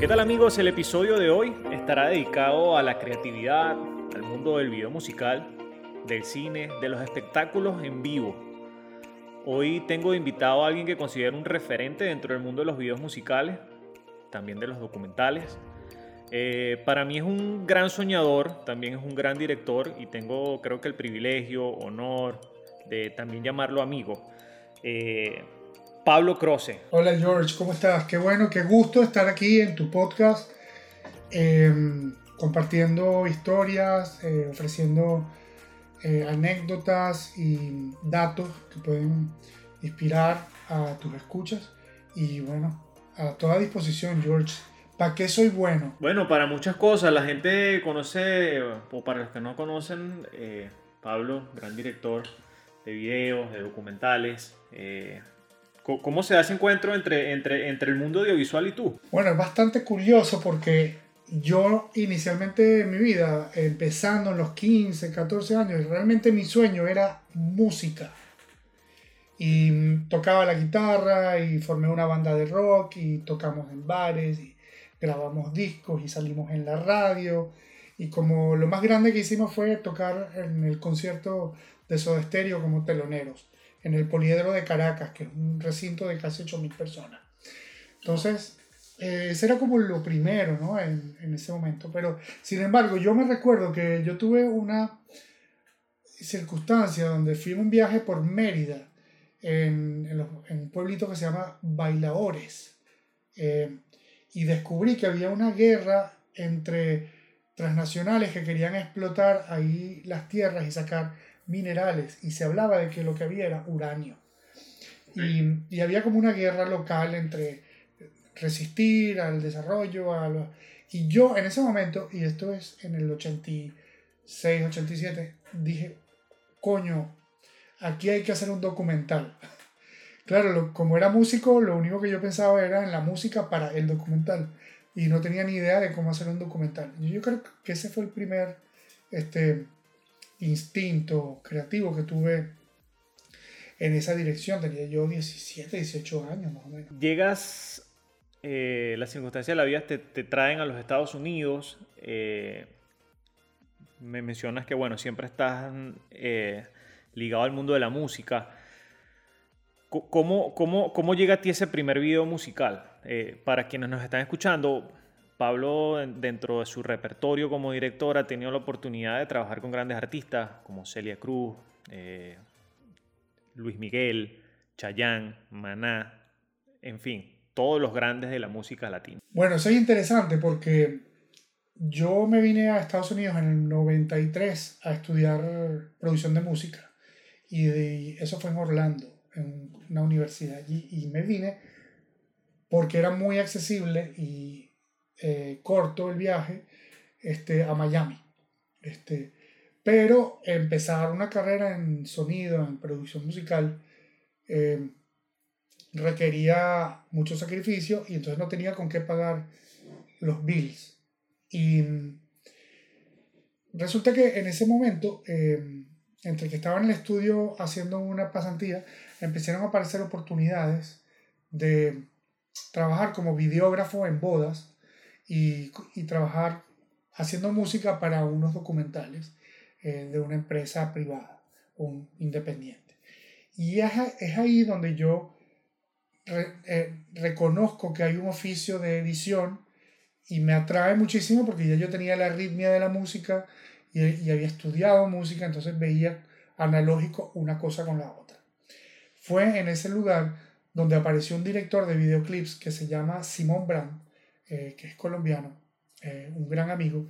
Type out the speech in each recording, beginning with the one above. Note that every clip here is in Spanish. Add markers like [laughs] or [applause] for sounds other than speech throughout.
¿Qué tal amigos? El episodio de hoy estará dedicado a la creatividad, al mundo del video musical, del cine, de los espectáculos en vivo. Hoy tengo invitado a alguien que considero un referente dentro del mundo de los videos musicales, también de los documentales. Eh, para mí es un gran soñador, también es un gran director y tengo creo que el privilegio, honor de también llamarlo amigo. Eh, Pablo Croce. Hola George, ¿cómo estás? Qué bueno, qué gusto estar aquí en tu podcast, em, compartiendo historias, eh, ofreciendo eh, anécdotas y datos que pueden inspirar a tus escuchas. Y bueno, a toda disposición, George. ¿Para qué soy bueno? Bueno, para muchas cosas. La gente conoce, o para los que no conocen, eh, Pablo, gran director de videos, de documentales. ¿Cómo se da ese encuentro entre, entre, entre el mundo audiovisual y tú? Bueno, es bastante curioso porque yo inicialmente en mi vida, empezando en los 15, 14 años, realmente mi sueño era música. Y tocaba la guitarra y formé una banda de rock y tocamos en bares y grabamos discos y salimos en la radio. Y como lo más grande que hicimos fue tocar en el concierto de Soda Stereo como teloneros en el Poliedro de Caracas, que es un recinto de casi 8.000 personas. Entonces, eh, ese era como lo primero, ¿no? En, en, ese momento. Pero, sin embargo, yo me recuerdo que yo tuve una circunstancia donde fui en un viaje por Mérida, en, en, un pueblito que se llama Bailadores, eh, y descubrí que había una guerra entre transnacionales que querían explotar ahí las tierras y sacar minerales y se hablaba de que lo que había era uranio. Y, y había como una guerra local entre resistir al desarrollo, a y yo en ese momento, y esto es en el 86, 87, dije, coño, aquí hay que hacer un documental. [laughs] Claro, como era músico, lo único que yo pensaba era en la música para el documental y no tenía ni idea de cómo hacer un documental. Yo creo que ese fue el primer este, instinto creativo que tuve en esa dirección. Tenía yo 17, 18 años más o menos. Llegas, eh, las circunstancias de la vida te, te, traen a los Estados Unidos. Eh, me mencionas que, bueno, siempre estás eh, ligado al mundo de la música. ¿Cómo, cómo, cómo llega a ti ese primer video musical? Para quienes nos están escuchando, Pablo, dentro de su repertorio como director, ha tenido la oportunidad de trabajar con grandes artistas como Celia Cruz, eh, Luis Miguel, Chayán, Maná, en fin, todos los grandes de la música latina. Bueno, eso es interesante porque yo me vine a Estados Unidos en el 93 a estudiar producción de música y eso fue en Orlando, en una universidad allí, y me vine porque era muy accesible y eh, corto el viaje este, a Miami. Este, pero empezar una carrera en sonido, en producción musical, eh, requería mucho sacrificio y entonces no tenía con qué pagar los bills. Y resulta que en ese momento, eh, entre que estaba en el estudio haciendo una pasantía, empezaron a aparecer oportunidades de trabajar como videógrafo en bodas y, y trabajar haciendo música para unos documentales eh, de una empresa privada, un independiente. Y es, es ahí donde yo eh, reconozco que hay un oficio de edición y me atrae muchísimo porque ya yo tenía la ritmia de la música y, y había estudiado música, entonces veía analógico una cosa con la otra. Fue en ese lugar donde apareció un director de videoclips que se llama Simón Brand, eh, que es colombiano, eh, un gran amigo,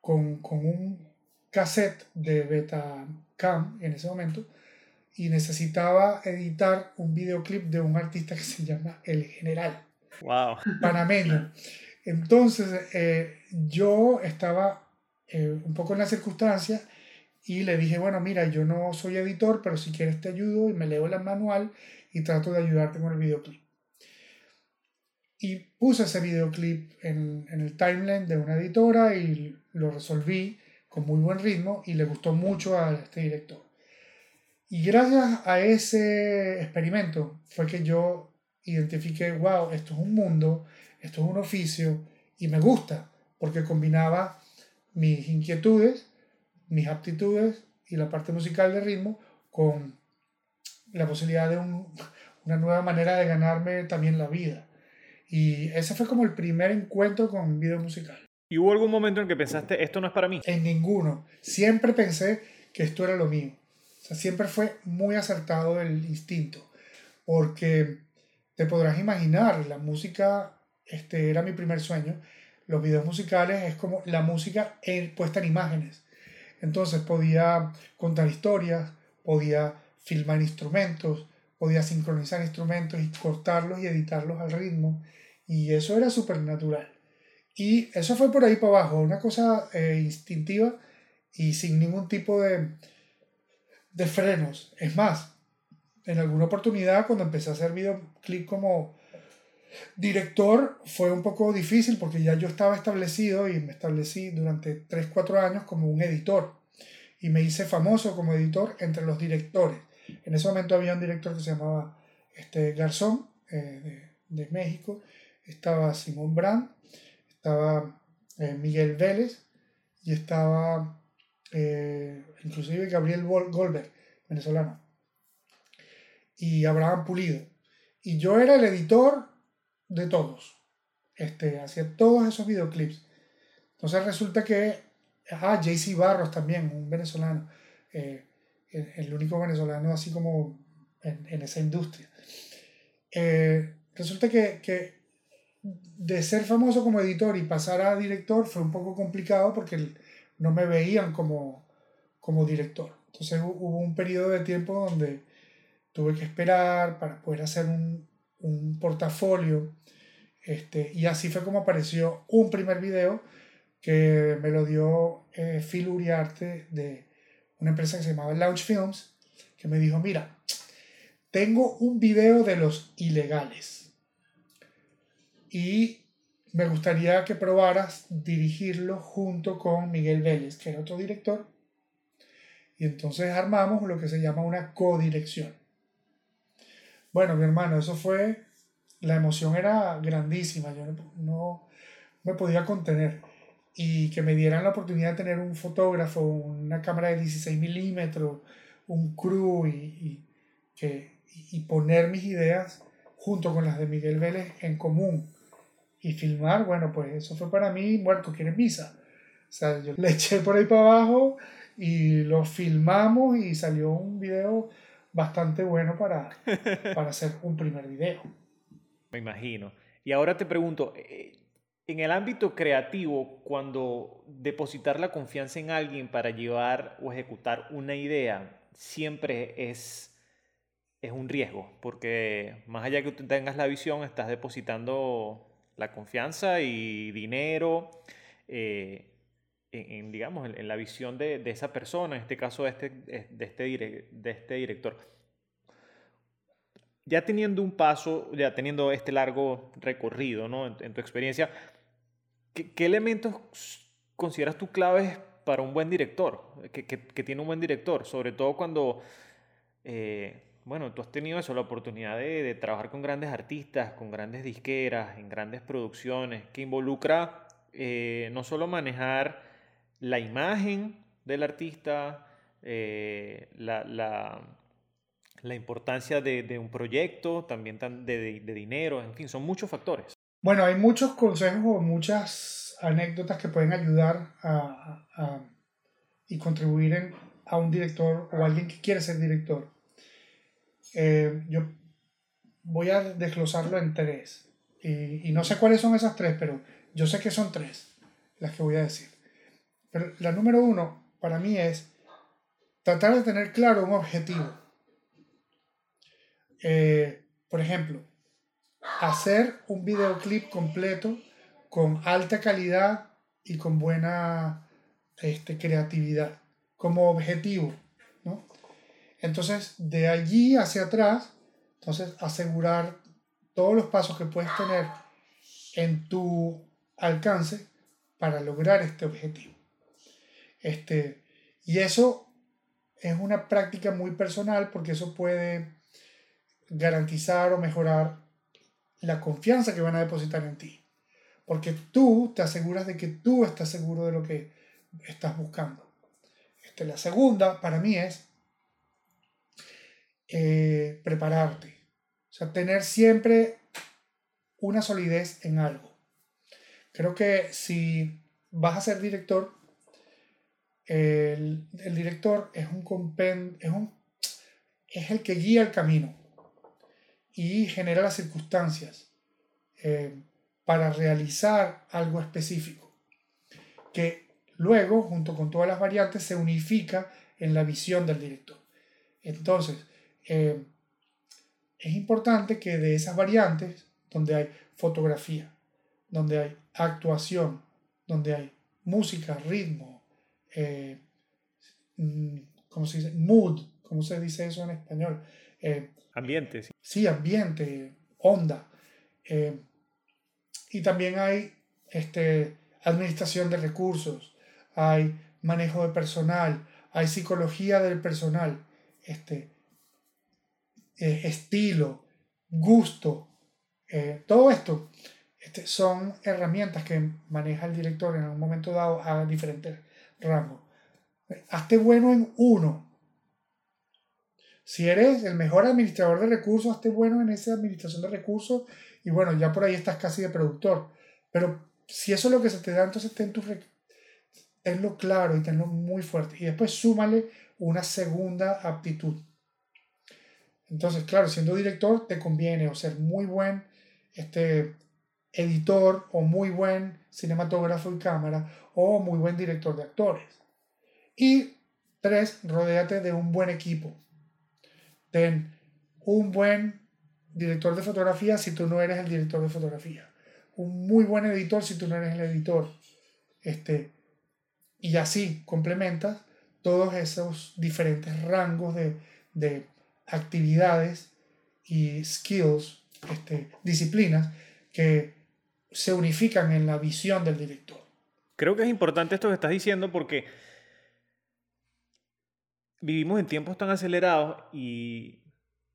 con, con, un cassette de Betacam en ese momento y necesitaba editar un videoclip de un artista que [laughs] se llama El General. Wow. Panameño. Entonces eh, yo estaba un poco en la circunstancia y le dije, bueno, mira, yo no soy editor, pero si quieres te ayudo y me leo el manual y trato de ayudarte con el videoclip. Y puse ese videoclip en, en el timeline de una editora y lo resolví con muy buen ritmo y le gustó mucho a este director. Y gracias a ese experimento fue que yo identifiqué, wow, esto es un mundo, esto es un oficio y me gusta porque combinaba mis inquietudes, mis aptitudes y la parte musical de ritmo con la posibilidad de una nueva manera de ganarme también la vida. Y ese fue como el primer encuentro con video musical. ¿Y hubo algún momento en que pensaste, esto no es para mí? En ninguno. Siempre pensé que esto era lo mío. O sea, siempre fue muy acertado el instinto. Porque te podrás imaginar, la música este, era mi primer sueño. Los videos musicales es como la música puesta en imágenes. Entonces podía contar historias, podía filmar instrumentos, podía sincronizar instrumentos y cortarlos y editarlos al ritmo. Y eso era súper natural. Y eso fue por ahí para abajo, una cosa eh, instintiva y sin ningún tipo de, de frenos. Es más, en alguna oportunidad cuando empecé a hacer videoclip como director fue un poco difícil porque ya yo estaba establecido y me establecí durante 3-4 años como un editor y me hice famoso como editor entre los directores. En ese momento había un director que se llamaba este, Garzón eh, de, de, México, estaba Simón Brand, estaba eh, Miguel Vélez y estaba eh, inclusive Gabriel Goldberg, venezolano, y Abraham Pulido. Y yo era el editor de todos. Este, hacía todos esos videoclips. Entonces resulta que, ah, JC Barros también, un venezolano, el, único venezolano así como en, esa industria. Eh, resulta que, que, de ser famoso como editor y pasar a director fue un poco complicado porque no me veían como, como director. Entonces hubo un periodo de tiempo donde tuve que esperar para poder hacer un, un portafolio. Este, y así fue como apareció un primer video que me lo dio eh, Phil Uriarte de una empresa que se llamaba Launch Films, que me dijo, mira, tengo un video de los ilegales y me gustaría que probaras dirigirlo junto con Miguel Vélez, que era otro director, y entonces armamos lo que se llama una codirección. Bueno, mi hermano, eso fue, la emoción era grandísima, yo no, no me podía contener y que me dieran la oportunidad de tener un fotógrafo, una cámara de 16 milímetros, un crew y, y, que, y poner mis ideas junto con las de Miguel Vélez en común y filmar, bueno, pues eso fue para mí muerto, quiere misa. O sea, yo le [laughs] eché por ahí para abajo y lo filmamos y salió un video bastante bueno para, [laughs] para hacer un primer video. Me imagino. Y ahora te pregunto, eh, en el ámbito creativo, cuando depositar la confianza en alguien para llevar o ejecutar una idea siempre es, es un riesgo, porque más allá que tú tengas la visión, estás depositando la confianza y dinero eh, en, digamos, en, la visión de, de, esa persona, en este caso de este, de este, de este director. Ya teniendo un paso, ya teniendo este largo recorrido ¿no? en tu experiencia, ¿Qué, elementos consideras tú claves para un buen director, que, que, tiene un buen director? Sobre todo cuando, eh, bueno, tú has tenido eso, la oportunidad de, de, trabajar con grandes artistas, con grandes disqueras, en grandes producciones, que involucra eh, no solo manejar la imagen del artista, eh, la, la, la, importancia de, de, un proyecto, también de, de dinero, en fin, son muchos factores. Bueno, hay muchos consejos o muchas anécdotas que pueden ayudar a, a, y contribuir en, a un director o alguien que quiere ser director. Eh, yo voy a desglosarlo en tres. Y, y, no sé cuáles son esas tres, pero yo sé que son tres las que voy a decir. Pero la número uno para mí es tratar de tener claro un objetivo. Eh, por ejemplo, hacer un videoclip completo con alta calidad y con buena este, creatividad como objetivo. ¿no? Entonces, de allí hacia atrás, entonces asegurar todos los pasos que puedes tener en tu alcance para lograr este objetivo. Este, y eso es una práctica muy personal porque eso puede garantizar o mejorar la confianza que van a depositar en ti. Porque tú te aseguras de que tú estás seguro de lo que estás buscando. Este, la segunda para mí es eh, prepararte. O sea, tener siempre una solidez en algo. Creo que si vas a ser director, el, director es un, es un es el que guía el camino y genera las circunstancias eh, para realizar algo específico, que luego, junto con todas las variantes, se unifica en la visión del director. Entonces, eh, es importante que de esas variantes, donde hay fotografía, donde hay actuación, donde hay música, ritmo, eh, mm, ¿cómo se dice? Mood, ¿cómo se dice eso en español? Eh, ambiente. Sí. ambiente, onda. Eh, y también hay este, administración de recursos, hay manejo de personal, hay psicología del personal, este, eh, estilo, gusto, todo esto este, son herramientas que maneja el director en un momento dado a diferentes rangos. Hazte bueno en uno, si eres el mejor administrador de recursos, esté bueno en esa administración de recursos y bueno, ya por ahí estás casi de productor. Pero si eso es lo que se te da, entonces ten tu tenlo claro y tenlo muy fuerte. Y después súmale una segunda aptitud. Entonces, claro, siendo director te conviene o ser muy buen este, editor o muy buen cinematógrafo y cámara o muy buen director de actores. Y tres, rodéate de un buen equipo ten un buen director de fotografía si tú no eres el director de fotografía. Un muy buen editor si tú no eres el editor. Este, y así complementas todos esos diferentes rangos de, actividades y skills, este, disciplinas que se unifican en la visión del director. Creo que es importante esto que estás diciendo porque vivimos en tiempos tan acelerados y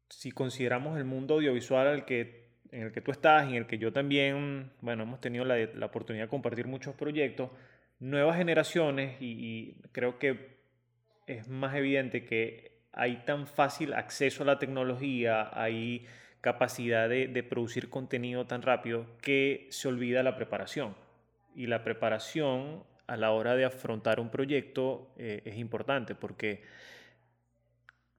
si consideramos el mundo audiovisual al que, en el que tú estás y en el que yo también, bueno, hemos tenido la, la oportunidad de compartir muchos proyectos, nuevas generaciones y, creo que es más evidente que hay tan fácil acceso a la tecnología, hay capacidad de, de producir contenido tan rápido que se olvida la preparación. Y la preparación a la hora de afrontar un proyecto eh, es importante porque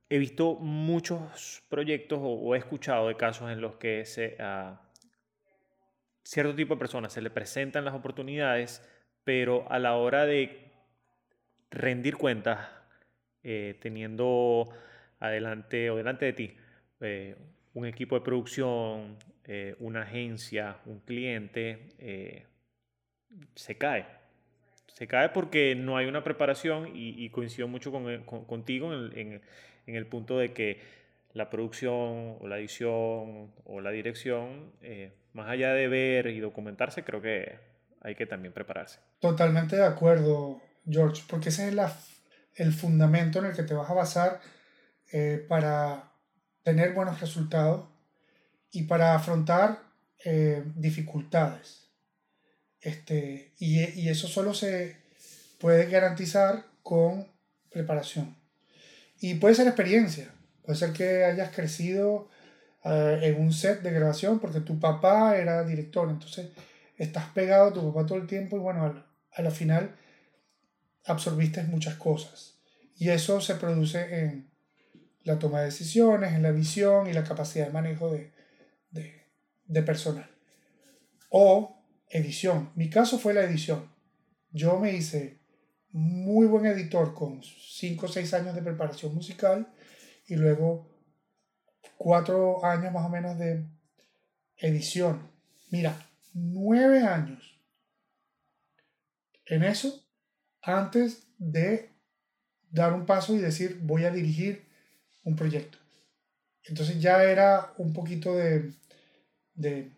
he visto muchos proyectos o, he escuchado de casos en los que a cierto tipo de personas se le presentan las oportunidades, pero a la hora de rendir cuentas, eh, teniendo adelante o delante de ti eh, un equipo de producción, eh, una agencia, un cliente, se cae. Se cae porque no hay una preparación y, coincido mucho con, contigo en, el punto de que la producción o la edición o la dirección, eh, más allá de ver y documentarse, creo que hay que también prepararse. Totalmente de acuerdo, George, porque ese es el fundamento en el que te vas a basar eh, para tener buenos resultados y para afrontar eh, dificultades. Este, y, y eso solo se puede garantizar con preparación. Y puede ser experiencia, puede ser que hayas crecido eh, en un set de grabación porque tu papá era director, entonces estás pegado a tu papá todo el tiempo y bueno, a la final absorbiste muchas cosas. Y eso se produce en la toma de decisiones, en la visión y la capacidad de manejo de, de, de personal. O edición. Mi caso fue la edición. Yo me hice muy buen editor con 5 o 6 años de preparación musical y luego 4 años más o menos de edición. Mira, 9 años en eso antes de dar un paso y decir voy a dirigir un proyecto. Entonces ya era un poquito de, de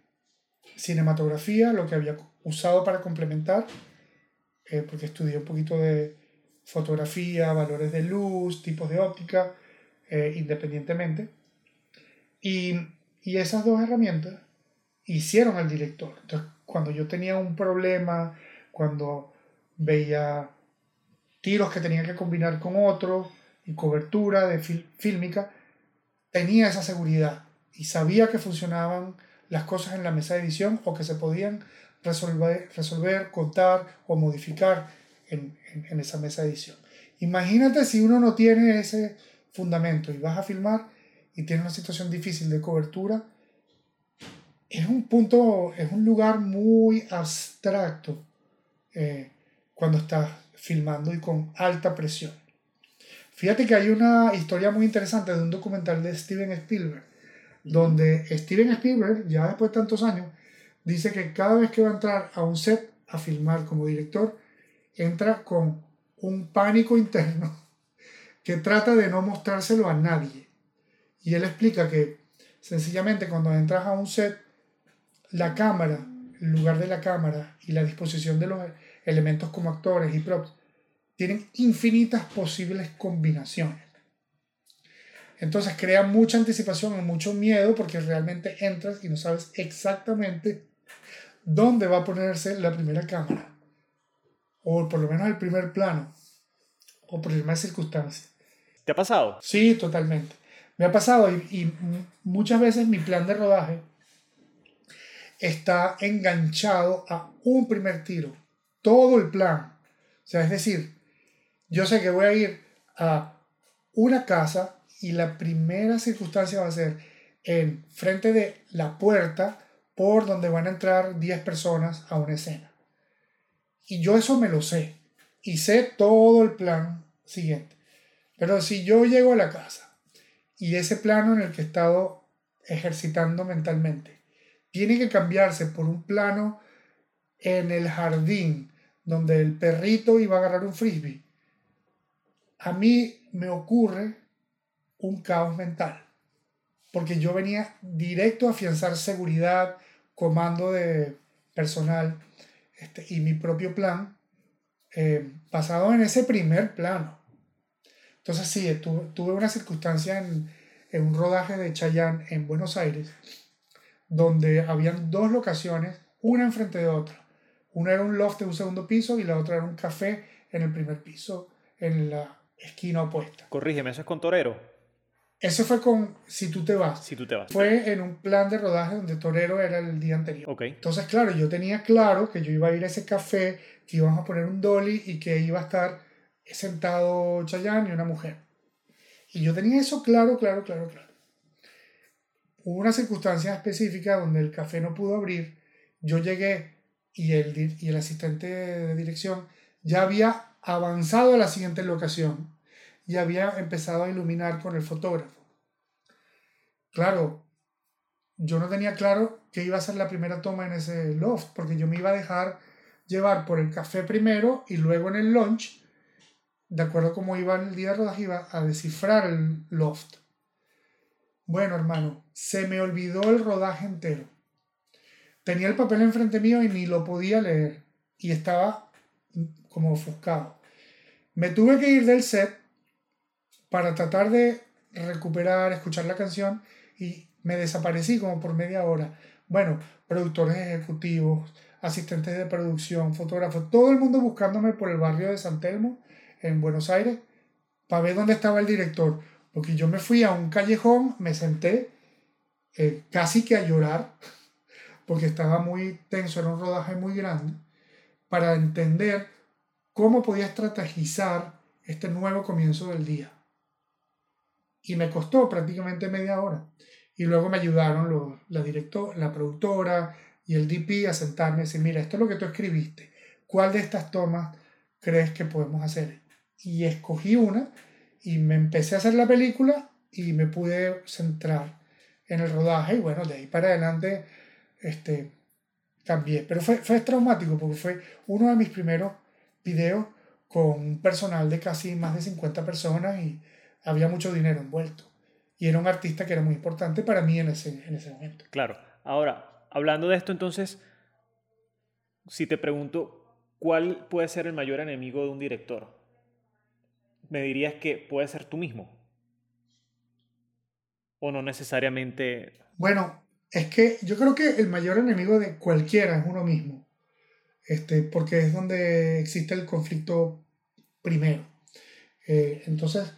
cinematografía, lo que había usado para complementar eh, porque estudié un poquito de fotografía, valores de luz, tipos de óptica, eh, independientemente. Y, y, esas dos herramientas hicieron al director. Entonces, cuando yo tenía un problema, cuando veía tiros que tenía que combinar con otros y cobertura de fílmica, tenía esa seguridad y sabía que funcionaban las cosas en la mesa de edición o que se podían resolver, resolver contar o modificar en, en, esa mesa de edición. Imagínate si uno no tiene ese fundamento y vas a filmar y tienes una situación difícil de cobertura, es un punto, es un lugar muy abstracto eh, cuando estás filmando y con alta presión. Fíjate que hay una historia muy interesante de un documental de Steven Spielberg, donde Steven Spielberg, ya después de tantos años, dice que cada vez que va a entrar a un set a filmar como director, entra con un pánico [laughs] interno que trata de no mostrárselo a nadie. Y él explica que sencillamente cuando entras a un set, la cámara, el lugar de la cámara y la disposición de los elementos como actores y props tienen infinitas posibles combinaciones. Entonces crea mucha anticipación y mucho miedo porque realmente entras y no sabes exactamente dónde va a ponerse la primera cámara. O por lo menos el primer plano. O por más circunstancias. ¿Te ha pasado? Sí, totalmente. Me ha pasado y, y muchas veces mi plan de rodaje está enganchado a un primer tiro. Todo el plan. O sea, es decir, yo sé que voy a ir a una casa y la primera circunstancia va a ser en frente de la puerta por donde van a entrar 10 personas a una escena. Y yo eso me lo sé. Y sé todo el plan siguiente. Pero si yo llego a la casa y ese plano en el que he estado ejercitando mentalmente tiene que cambiarse por un plano en el jardín donde el perrito iba a agarrar un frisbee a mí me ocurre un caos mental, porque yo venía directo a afianzar seguridad, comando de personal este, y mi propio plan, eh, basado en ese primer plano. Entonces sí, tuve, una circunstancia en, en, un rodaje de Chayán en Buenos Aires, donde habían dos locaciones, una enfrente de otra. Una era un loft de un segundo piso y la otra era un café en el primer piso, en la esquina opuesta. Corrígeme, ¿eso es con Torero? Eso fue con Si tú te vas. Si tú te vas. Fue en un plan de rodaje donde Torero era el día anterior. Ok. Entonces, claro, yo tenía claro que yo iba a ir a ese café, que íbamos a poner un dolly y que iba a estar sentado Chayanne y una mujer. Y yo tenía eso claro, claro, claro, claro. Hubo una circunstancia específica donde el café no pudo abrir. Yo llegué y el, y el asistente de dirección ya había avanzado a la siguiente locación y había empezado a iluminar con el fotógrafo. Claro, yo no tenía claro que iba a ser la primera toma en ese loft, porque yo me iba a dejar llevar por el café primero y luego en el lunch, de acuerdo a cómo iba el día de rodaje, iba a descifrar el loft. Bueno, hermano, se me olvidó el rodaje entero. Tenía el papel enfrente mío y ni lo podía leer. Y estaba como ofuscado. Me tuve que ir del set para tratar de recuperar, escuchar la canción y me desaparecí como por media hora. Bueno, productores ejecutivos, asistentes de producción, fotógrafos, todo el mundo buscándome por el barrio de San Telmo, en Buenos Aires, para ver dónde estaba el director. Porque yo me fui a un callejón, me senté eh, casi que a llorar, [laughs] porque estaba muy tenso, era un rodaje muy grande, para entender cómo podía estrategizar este nuevo comienzo del día. Y me costó prácticamente media hora. Y luego me ayudaron la, director, la productora y el DP a sentarme y decir, mira, esto es lo que tú escribiste. ¿Cuál de estas tomas crees que podemos hacer? Y escogí una y me empecé a hacer la película y me pude centrar en el rodaje y bueno, de ahí para adelante este, cambié. Pero fue, fue traumático porque fue uno de mis primeros video con un personal de casi más de 50 personas y había mucho dinero envuelto. Y era un artista que era muy importante para mí en ese, en ese momento. Claro. Ahora, hablando de esto, entonces, si te pregunto, ¿cuál puede ser el mayor enemigo de un director? Me dirías que puede ser tú mismo. ¿O no necesariamente? Bueno, es que yo creo que el mayor enemigo de cualquiera es uno mismo, este, porque es donde existe el conflicto primero. Eh, entonces,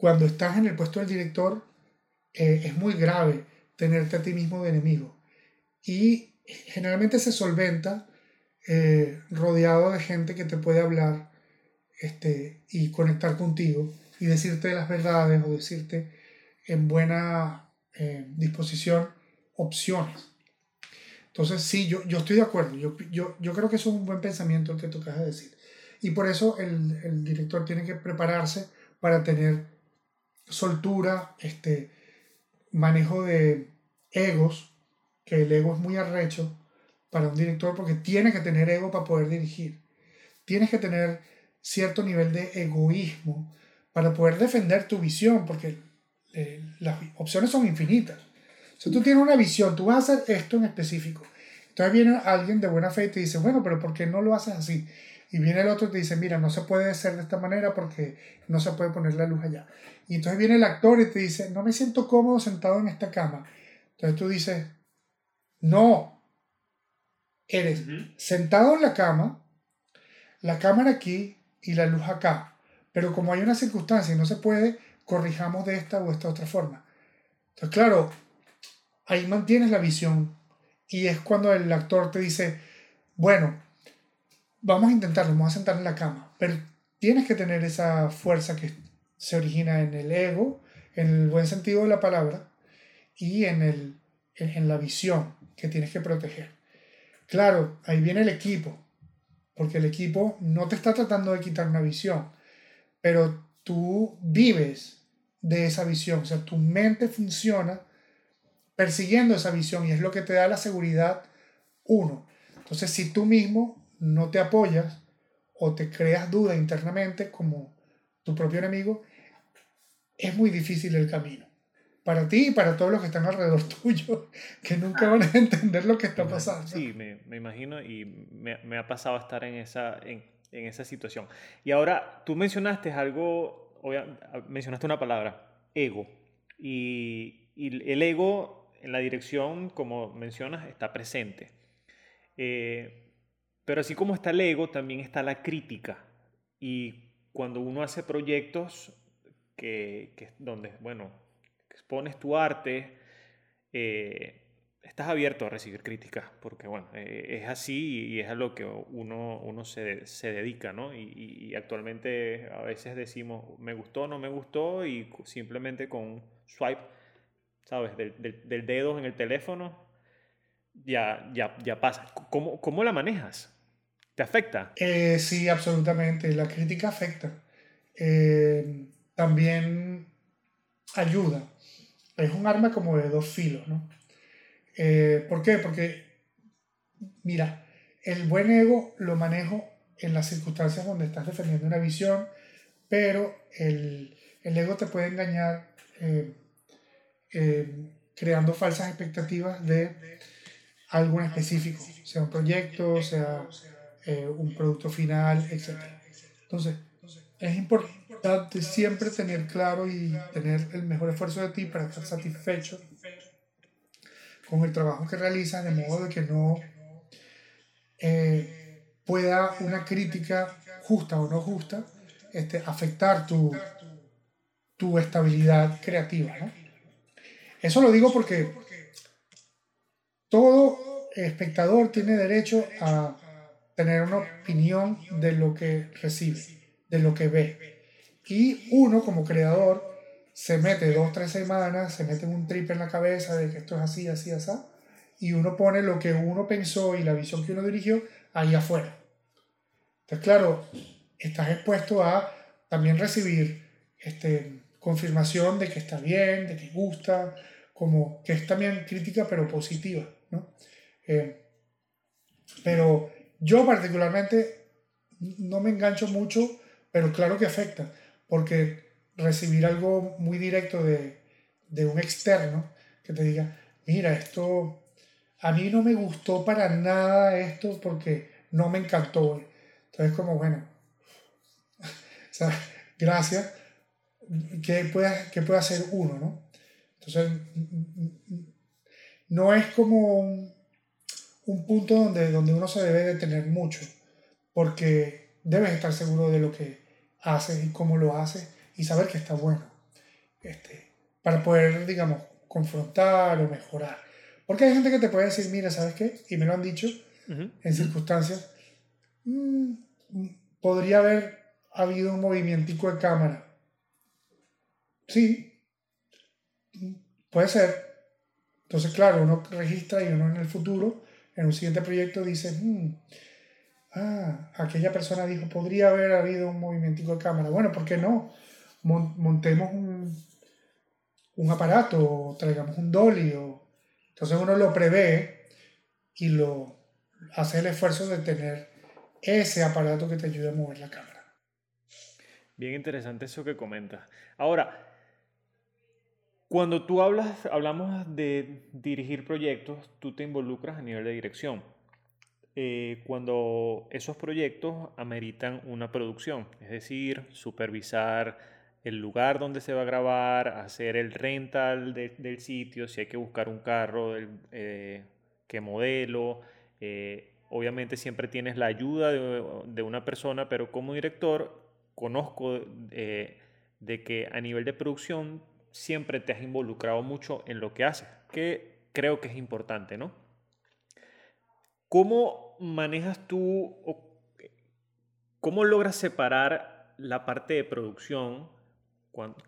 cuando estás en el puesto del director, eh, es muy grave tenerte a ti mismo de enemigo. Y generalmente se solventa eh, rodeado de gente que te puede hablar este, y conectar contigo y decirte las verdades o decirte en buena disposición opciones. Entonces, sí, yo, yo estoy de acuerdo. Yo, yo, yo creo que es un buen pensamiento el que tú acabas de decir. Y por eso el, el director tiene que prepararse para tener soltura, este, manejo de egos, que el ego es muy arrecho para un director porque tiene que tener ego para poder dirigir. Tienes que tener cierto nivel de egoísmo para poder defender tu visión, porque eh, las opciones son infinitas. Si tú tienes una visión, tú vas a hacer esto en específico. Entonces viene alguien de buena fe y te dice, bueno, pero ¿por qué no lo haces así? Y viene el otro y te dice, mira, no se puede hacer de esta manera porque no se puede poner la luz allá. Y entonces viene el actor y te dice, no me siento cómodo sentado en esta cama. Entonces tú dices, no, eres sentado en la cama, la cámara aquí y la luz acá. Pero como hay una circunstancia y no se puede, corrijamos de esta o esta otra forma. Entonces, claro, ahí mantienes la visión y es cuando el actor te dice, bueno, vamos a intentarlo, vamos a sentar en la cama, pero tienes que tener esa fuerza que se origina en el ego, en el buen sentido de la palabra, y en, el, en, la visión que tienes que proteger. Claro, ahí viene el equipo, porque el equipo no te está tratando de quitar una visión, pero tú vives de esa visión, o sea, tu mente funciona persiguiendo esa visión y es lo que te da la seguridad uno. Entonces, si tú mismo no te apoyas o te creas duda internamente como tu propio enemigo, es muy difícil el camino. Para ti y para todos los que están alrededor [laughs] tuyo, que nunca van a entender lo que está pasando. Sí, me, me imagino y me, me, ha pasado estar en esa, en, en esa situación. Y ahora, tú mencionaste algo, mencionaste una palabra, ego. Y, y el ego en la dirección, como mencionas, está presente. Eh, pero así como está el ego, también está la crítica. Y cuando uno hace proyectos que, que donde, bueno, expones tu arte, eh, estás abierto a recibir críticas, porque bueno, eh, es así y es a lo que uno, uno se, se dedica, ¿no? Y, actualmente a veces decimos, me gustó, no me gustó, y simplemente con swipe ¿sabes? Del, del, dedo en el teléfono, ya, ya, ya pasa. ¿Cómo, ¿Cómo, la manejas? ¿Te afecta? Eh, sí, absolutamente. La crítica afecta. Eh, también ayuda. Es un arma como de dos filos, ¿no? Eh, ¿Por qué? Porque, mira, el buen ego lo manejo en las circunstancias donde estás defendiendo una visión, pero el, el ego te puede engañar creando falsas expectativas de algo específico, sea un proyecto, sea eh, un producto final, etc. Entonces, es importante siempre tener claro y tener el mejor esfuerzo de ti para estar satisfecho con el trabajo que realizas, de modo de que no eh, pueda una crítica justa o no justa este, afectar tu, tu estabilidad creativa. ¿no? Eso lo digo porque todo espectador tiene derecho a tener una opinión de lo que recibe, de lo que ve. Y uno como creador se mete dos, tres semanas, se mete un trip en la cabeza de que esto es así, así, así, y uno pone lo que uno pensó y la visión que uno dirigió ahí afuera. Entonces, claro, estás expuesto a también recibir este, confirmación de que está bien, de que gusta, como que es también crítica pero positiva, ¿no? Eh, pero yo particularmente no me engancho mucho, pero claro que afecta, porque recibir algo muy directo de, de un externo que te diga, mira, esto, a mí no me gustó para nada esto porque no me encantó. Entonces como, bueno, [laughs] o gracias, ¿qué puede, qué puede hacer uno, no? Entonces, no es como un, un punto donde, donde uno se debe detener mucho, porque debes estar seguro de lo que haces y cómo lo haces y saber que está bueno, este, para poder, digamos, confrontar o mejorar. Porque hay gente que te puede decir, mira, ¿sabes qué? Y me lo han dicho en circunstancias, mm, podría haber habido un movimiento de cámara. Sí, puede ser. Entonces, claro, uno registra y uno en el futuro, en un siguiente proyecto, dice, mm, ah, aquella persona dijo, podría haber habido un movimiento de cámara. Bueno, ¿por qué no? montemos un, un aparato, traigamos un dolly, entonces uno lo prevé y lo hace el esfuerzo de tener ese aparato que te ayude a mover la cámara. Bien interesante eso que comentas. Ahora, cuando tú hablas, hablamos de dirigir proyectos, tú te involucras a nivel de dirección. Eh, cuando esos proyectos ameritan una producción, es decir, supervisar el lugar donde se va a grabar, hacer el rental del sitio, si hay que buscar un carro, eh, qué modelo. Eh, obviamente siempre tienes la ayuda de, una persona, pero como director conozco de que a nivel de producción siempre te has involucrado mucho en lo que haces, que creo que es importante, ¿no? ¿Cómo manejas tú o cómo logras separar la parte de producción,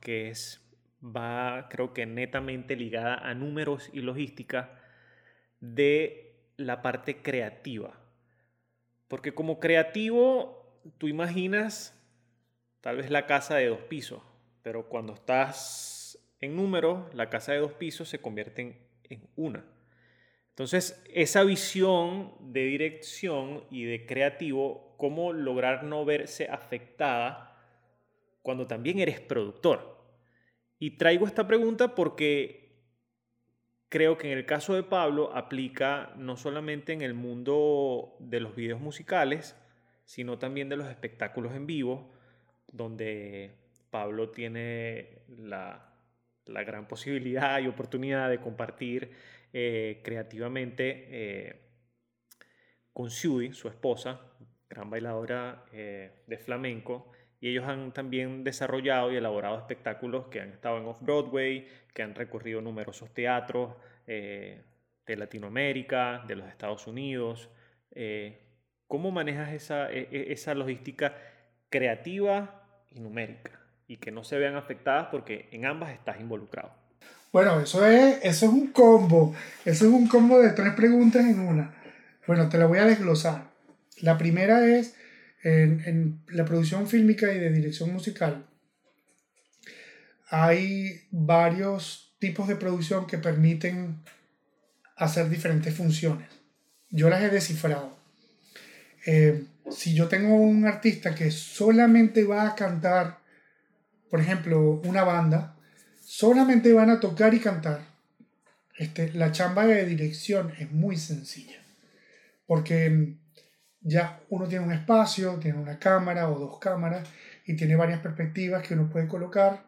que es, va, creo que netamente ligada a números y logística, de la parte creativa? Porque como creativo, tú imaginas tal vez la casa de dos pisos, pero cuando estás en números, la casa de dos pisos se convierte en una. Entonces, esa visión de dirección y de creativo, cómo lograr no verse afectada cuando también eres productor. Y traigo esta pregunta porque creo que en el caso de Pablo aplica no solamente en el mundo de los videos musicales, sino también de los espectáculos en vivo, donde Pablo tiene la, la gran posibilidad y oportunidad de compartir eh, creativamente eh, con Sui, su esposa, gran bailadora eh, de flamenco, y ellos han también desarrollado y elaborado espectáculos que han estado en Off-Broadway, que han recorrido numerosos teatros de Latinoamérica, de los Estados Unidos. ¿Cómo manejas esa, e, e, esa logística creativa y numérica? Y que no se vean afectadas porque en ambas estás involucrado. Bueno, eso es, eso es un combo. Eso es un combo de tres preguntas en una. Bueno, te la voy a desglosar. La primera es en, la producción fílmica y de dirección musical. Hay varios tipos de producción que permiten hacer diferentes funciones. Yo las he descifrado. Eh, si yo tengo un artista que solamente va a cantar, por ejemplo, una banda, solamente van a tocar y cantar. Este, la chamba de dirección es muy sencilla, porque ya uno tiene un espacio, tiene una cámara o dos cámaras y tiene varias perspectivas que uno puede colocar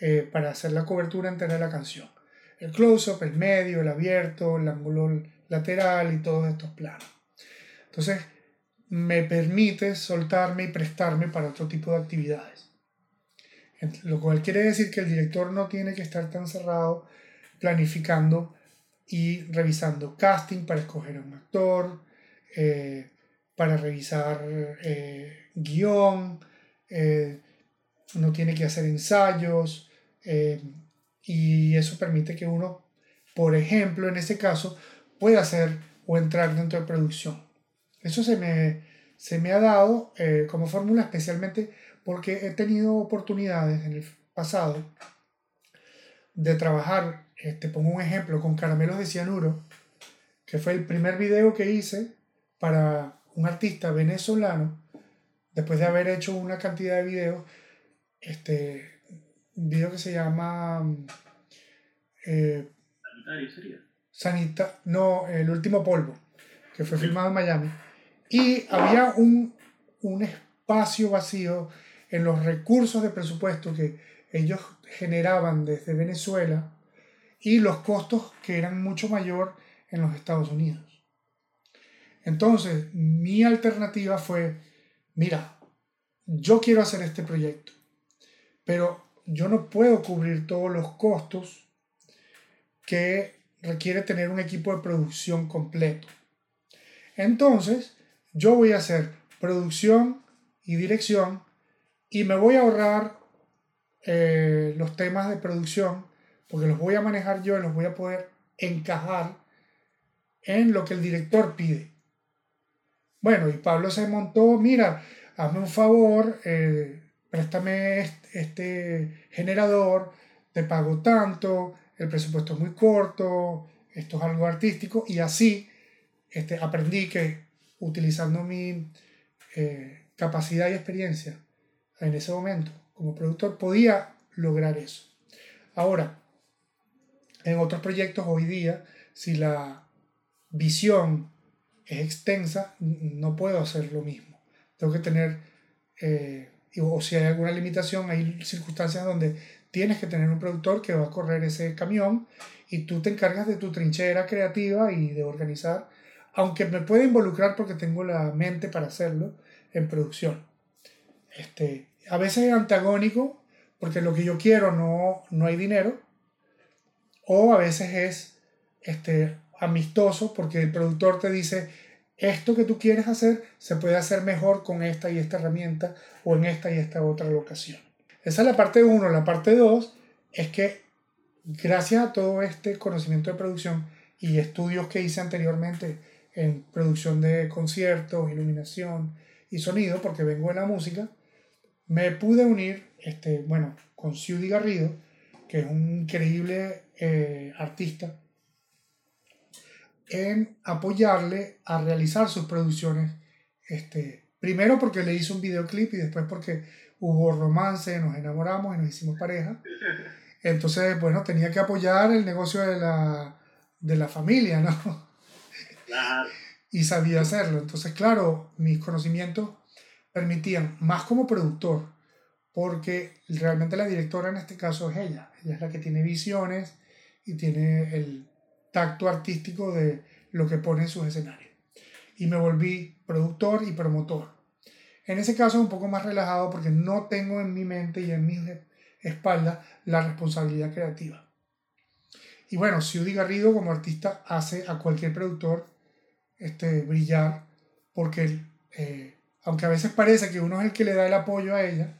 eh, para hacer la cobertura entera de la canción. El close-up, el medio, el abierto, el ángulo lateral y todos estos planos. Entonces, me permite soltarme y prestarme para otro tipo de actividades. Lo cual quiere decir que el director no tiene que estar tan cerrado planificando y revisando casting para escoger a un actor, eh, para revisar eh, guion, eh, no tiene que hacer ensayos y eso permite que uno, por ejemplo, en este caso, pueda hacer o entrar dentro de producción. Eso se me, se me ha dado como fórmula especialmente porque he tenido oportunidades en el pasado de trabajar, te este, pongo un ejemplo, con caramelos de cianuro, que fue el primer video que hice para un artista venezolano, después de haber hecho una cantidad de videos, este, un video que se llama... Eh, sería? Sanita, no, El último polvo, que fue filmado en Miami. Y había un, un espacio vacío en los recursos de presupuesto que ellos generaban desde Venezuela y los costos que eran mucho mayor en los Estados Unidos. Entonces, mi alternativa fue, mira, yo quiero hacer este proyecto, pero yo no puedo cubrir todos los costos que requiere tener un equipo de producción completo. Entonces, yo voy a hacer producción y dirección y me voy a ahorrar eh, los temas de producción porque los voy a manejar yo y los voy a poder encajar en lo que el director pide. Bueno, y Pablo se montó, mira, hazme un favor, eh, préstame este, generador, te pago tanto, el presupuesto es muy corto, esto es algo artístico, y así este, aprendí que utilizando mi eh, capacidad y experiencia en ese momento como productor podía lograr eso. Ahora, en otros proyectos hoy día, si la visión es extensa, no puedo hacer lo mismo. Tengo que tener, eh, o si hay alguna limitación, hay circunstancias donde tienes que tener un productor que va a correr ese camión y tú te encargas de tu trinchera creativa y de organizar, aunque me puede involucrar porque tengo la mente para hacerlo en producción. Este, a veces es antagónico porque lo que yo quiero no, no hay dinero, o a veces es este, amistoso porque el productor te dice, esto que tú quieres hacer se puede hacer mejor con esta y esta herramienta o en esta y esta otra locación. Esa es la parte 1. La parte 2 es que gracias a todo este conocimiento de producción y estudios que hice anteriormente en producción de conciertos, iluminación y sonido, porque vengo de la música, me pude unir, este, bueno, con Ciudi Garrido, que es un increíble eh, artista en apoyarle a realizar sus producciones. Este, primero porque le hizo un videoclip y después porque hubo romance, nos enamoramos y nos hicimos pareja. [laughs] Entonces, bueno, tenía que apoyar el negocio de la, de la familia, ¿no? Y sabía hacerlo. Entonces, claro, mis conocimientos permitían, más como productor, porque realmente la directora en este caso es ella. Ella es la que tiene visiones y tiene el, tacto artístico de lo que pone en sus escenarios. Y me volví productor y promotor. En ese caso un poco más relajado porque no tengo en mi mente y en mi espalda la responsabilidad creativa. Y bueno, Ciudi Garrido como artista hace a cualquier productor este, brillar porque eh, aunque a veces parece que uno es el que le da el apoyo a ella,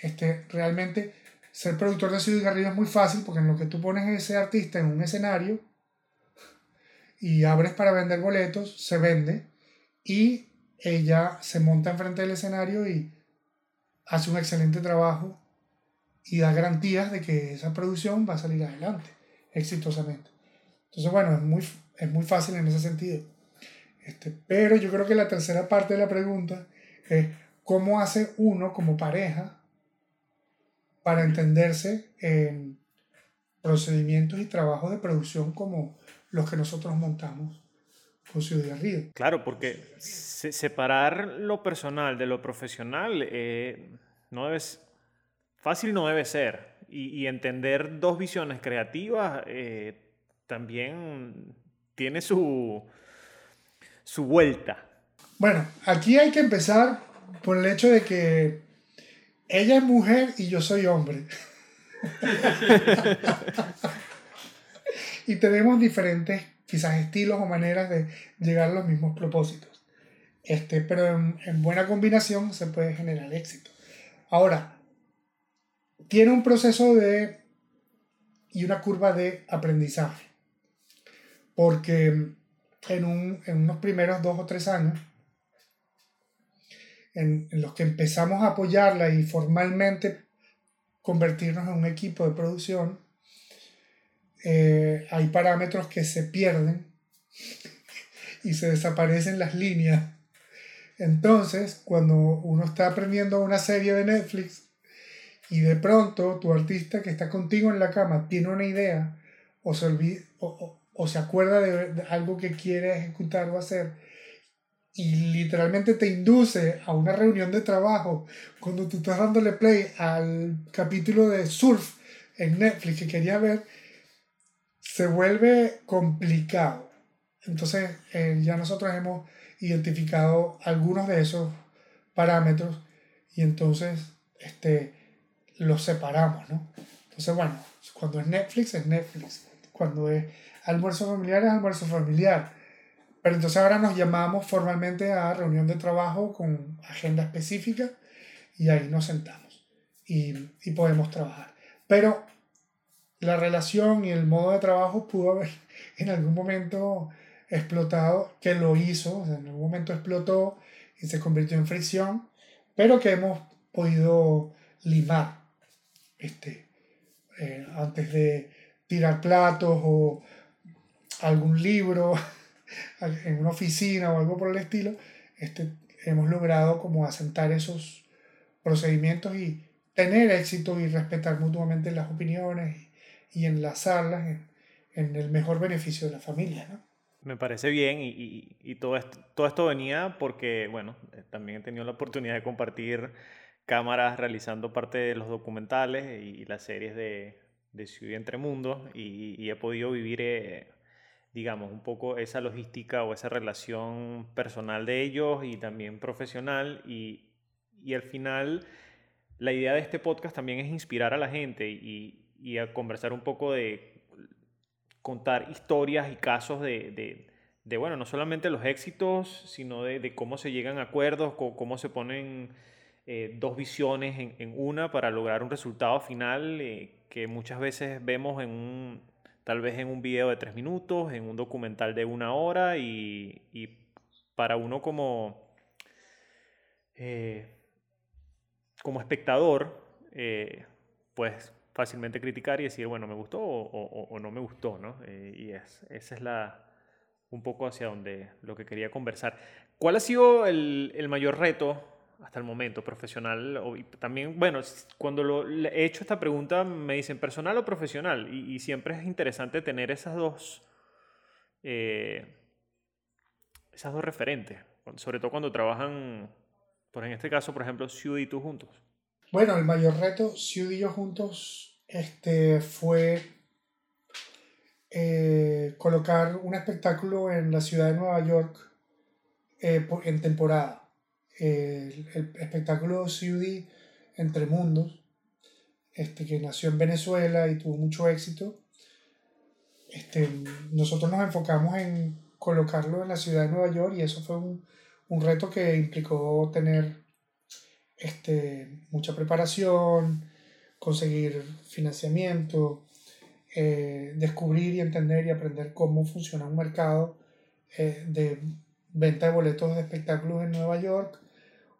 este, realmente ser productor de Ciudi Garrido es muy fácil porque en lo que tú pones a ese artista en un escenario, y abres para vender boletos, se vende y ella se monta enfrente del escenario y hace un excelente trabajo y da garantías de que esa producción va a salir adelante exitosamente. Entonces, bueno, es muy, es muy fácil en ese sentido. Este, pero yo creo que la tercera parte de la pregunta es cómo hace uno como pareja para entenderse en procedimientos y trabajos de producción como los que nosotros montamos con Ciudad Río. Claro, porque separar lo personal de lo profesional eh, no debe, fácil no debe ser. Y, entender dos visiones creativas eh, también tiene su, su vuelta. Bueno, aquí hay que empezar por el hecho de que ella es mujer y yo soy hombre. [laughs] y tenemos diferentes quizás estilos o maneras de llegar a los mismos propósitos. Este, pero en, buena combinación se puede generar éxito. Ahora, tiene un proceso de y una curva de aprendizaje. Porque en, un, en unos primeros dos o tres años, en, en, los que empezamos a apoyarla y formalmente convertirnos en un equipo de producción, eh, hay parámetros que se pierden [laughs] y se desaparecen las líneas. Entonces, cuando uno está aprendiendo una serie de Netflix y de pronto tu artista que está contigo en la cama tiene una idea o se, olvida, o, se acuerda de, algo que quiere ejecutar o hacer y literalmente te induce a una reunión de trabajo cuando tú estás dándole play al capítulo de surf en Netflix que quería ver, se vuelve complicado. Entonces eh, ya nosotros hemos identificado algunos de esos parámetros y entonces este, los separamos, ¿no? Entonces, bueno, cuando es Netflix es Netflix, cuando almuerzo familiar es almuerzo familiar. Pero entonces ahora nos llamamos formalmente a reunión de trabajo con agenda específica y ahí nos sentamos y, y podemos trabajar. Pero la relación y el modo de trabajo pudo haber [laughs] en algún momento explotado, que lo hizo, en algún momento explotó y se convirtió en fricción, pero que hemos podido limar este, eh, antes de tirar platos o algún libro [laughs] en una oficina o algo por el estilo, este, hemos logrado como asentar esos procedimientos y tener éxito y respetar mutuamente las opiniones y enlazarlas en, en el mejor beneficio de la familia. ¿no? Me parece bien y, y, y, todo, esto, todo esto venía porque, bueno, eh, también he tenido la oportunidad de compartir cámaras realizando parte de los documentales y, las series de, de Ciudad Entre Mundos y, he podido vivir, eh, digamos, un poco esa logística o esa relación personal de ellos y también profesional. Y, y al final la idea de este podcast también es inspirar a la gente y, y a conversar un poco de contar historias y casos de, de, de bueno, no solamente los éxitos, sino de, de, cómo se llegan a acuerdos, cómo, se ponen eh, dos visiones en, en, una para lograr un resultado final eh, que muchas veces vemos en un, tal vez en un video de tres minutos, en un documental de una hora y, y para uno como, eh, como espectador, pues fácilmente criticar y decir, bueno, me gustó o, o, no me gustó, ¿no? Eh, y es, esa es la, un poco hacia donde lo que quería conversar. ¿Cuál ha sido el, el mayor reto hasta el momento, profesional? O, también, bueno, cuando lo, he hecho esta pregunta me dicen personal o profesional y, siempre es interesante tener esas dos, eh, esas dos referentes, sobre todo cuando trabajan, por en este caso, por ejemplo, Ciudad y tú juntos. Bueno, el mayor reto, Ciudad y yo juntos, este, fue eh, colocar un espectáculo en la ciudad de Nueva York eh, en temporada. El, espectáculo CUD Entre Mundos, este, que nació en Venezuela y tuvo mucho éxito. Este, nosotros nos enfocamos en colocarlo en la ciudad de Nueva York y eso fue un, un reto que implicó tener este, mucha preparación, conseguir financiamiento, eh, descubrir y entender y aprender cómo funciona un mercado eh, de venta de boletos de espectáculos en Nueva York,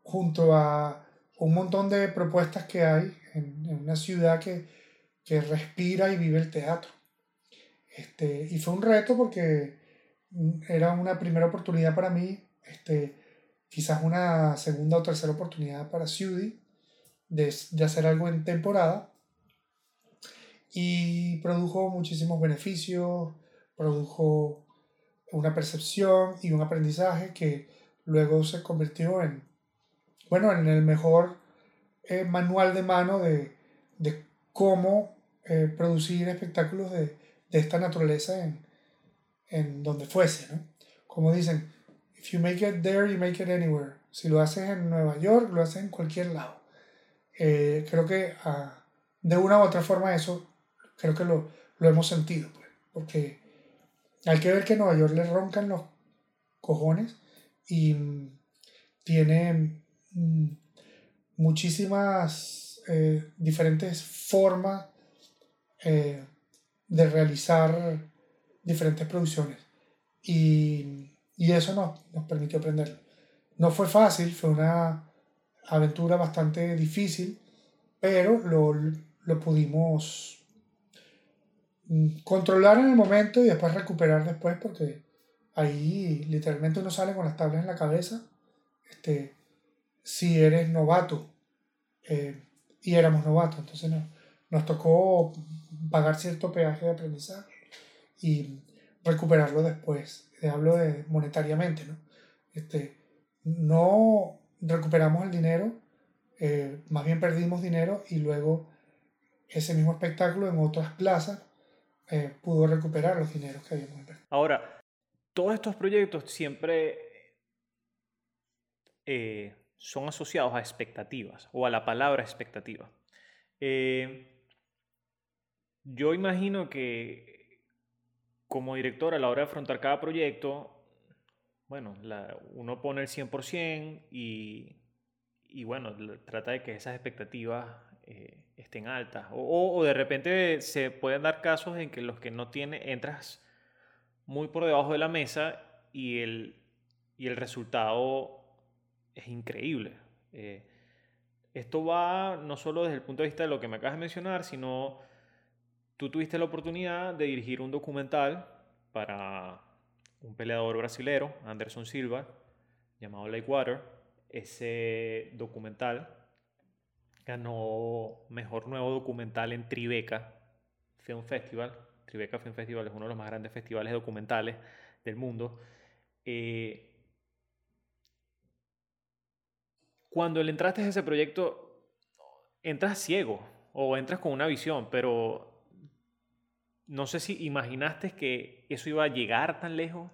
junto a un montón de propuestas que hay en, una ciudad que, que, respira y vive el teatro. Este, y fue un reto porque era una primera oportunidad para mí, este, quizás una segunda o tercera oportunidad para Ciudi de, de hacer algo en temporada y produjo muchísimos beneficios, produjo una percepción y un aprendizaje que luego se convirtió en, bueno, en el mejor eh, manual de mano de, de cómo eh, producir espectáculos de, de, esta naturaleza en, en donde fuese, ¿no? Como dicen, if you make it there, you make it anywhere. Si lo haces en Nueva York, lo haces en cualquier lado. Eh, creo que ah, de una u otra forma eso, creo que lo, lo hemos sentido, pues, porque hay que ver que Nueva York le roncan los cojones y mm, tiene muchísimas eh, diferentes formas eh, de realizar diferentes producciones y, y eso nos, nos permitió aprenderlo. No fue fácil, fue una aventura bastante difícil, pero lo, lo pudimos mm, controlar en el momento y después recuperar después porque ahí literalmente uno sale con las tablas en la cabeza este, si eres novato eh, y éramos novatos entonces no, nos tocó pagar cierto peaje de aprendizaje y recuperarlo después hablo de monetariamente no este, no recuperamos el dinero, eh, más bien perdimos dinero y luego ese mismo espectáculo en otras plazas eh, pudo recuperar los dineros que habíamos invertido. Ahora, todos estos proyectos siempre son asociados a expectativas o a la palabra expectativa. Eh, yo imagino que como director a la hora de afrontar cada proyecto, bueno, uno pone el 100% y, y bueno, trata de que esas expectativas eh, estén altas. O, de repente se pueden dar casos en que los que no tienen, entras muy por debajo de la mesa y el, y el resultado es increíble. Eh, esto va no solo desde el punto de vista de lo que me acabas de mencionar, sino tú tuviste la oportunidad de dirigir un documental para un peleador brasilero, Anderson Silva, llamado Water. Ese documental ganó Mejor Nuevo Documental en Tribeca Film Festival. Tribeca Film Festival es uno de los más grandes festivales documentales del mundo. Eh, cuando entraste a ese proyecto, entras ciego o entras con una visión, pero no sé si imaginaste que eso iba a llegar tan lejos.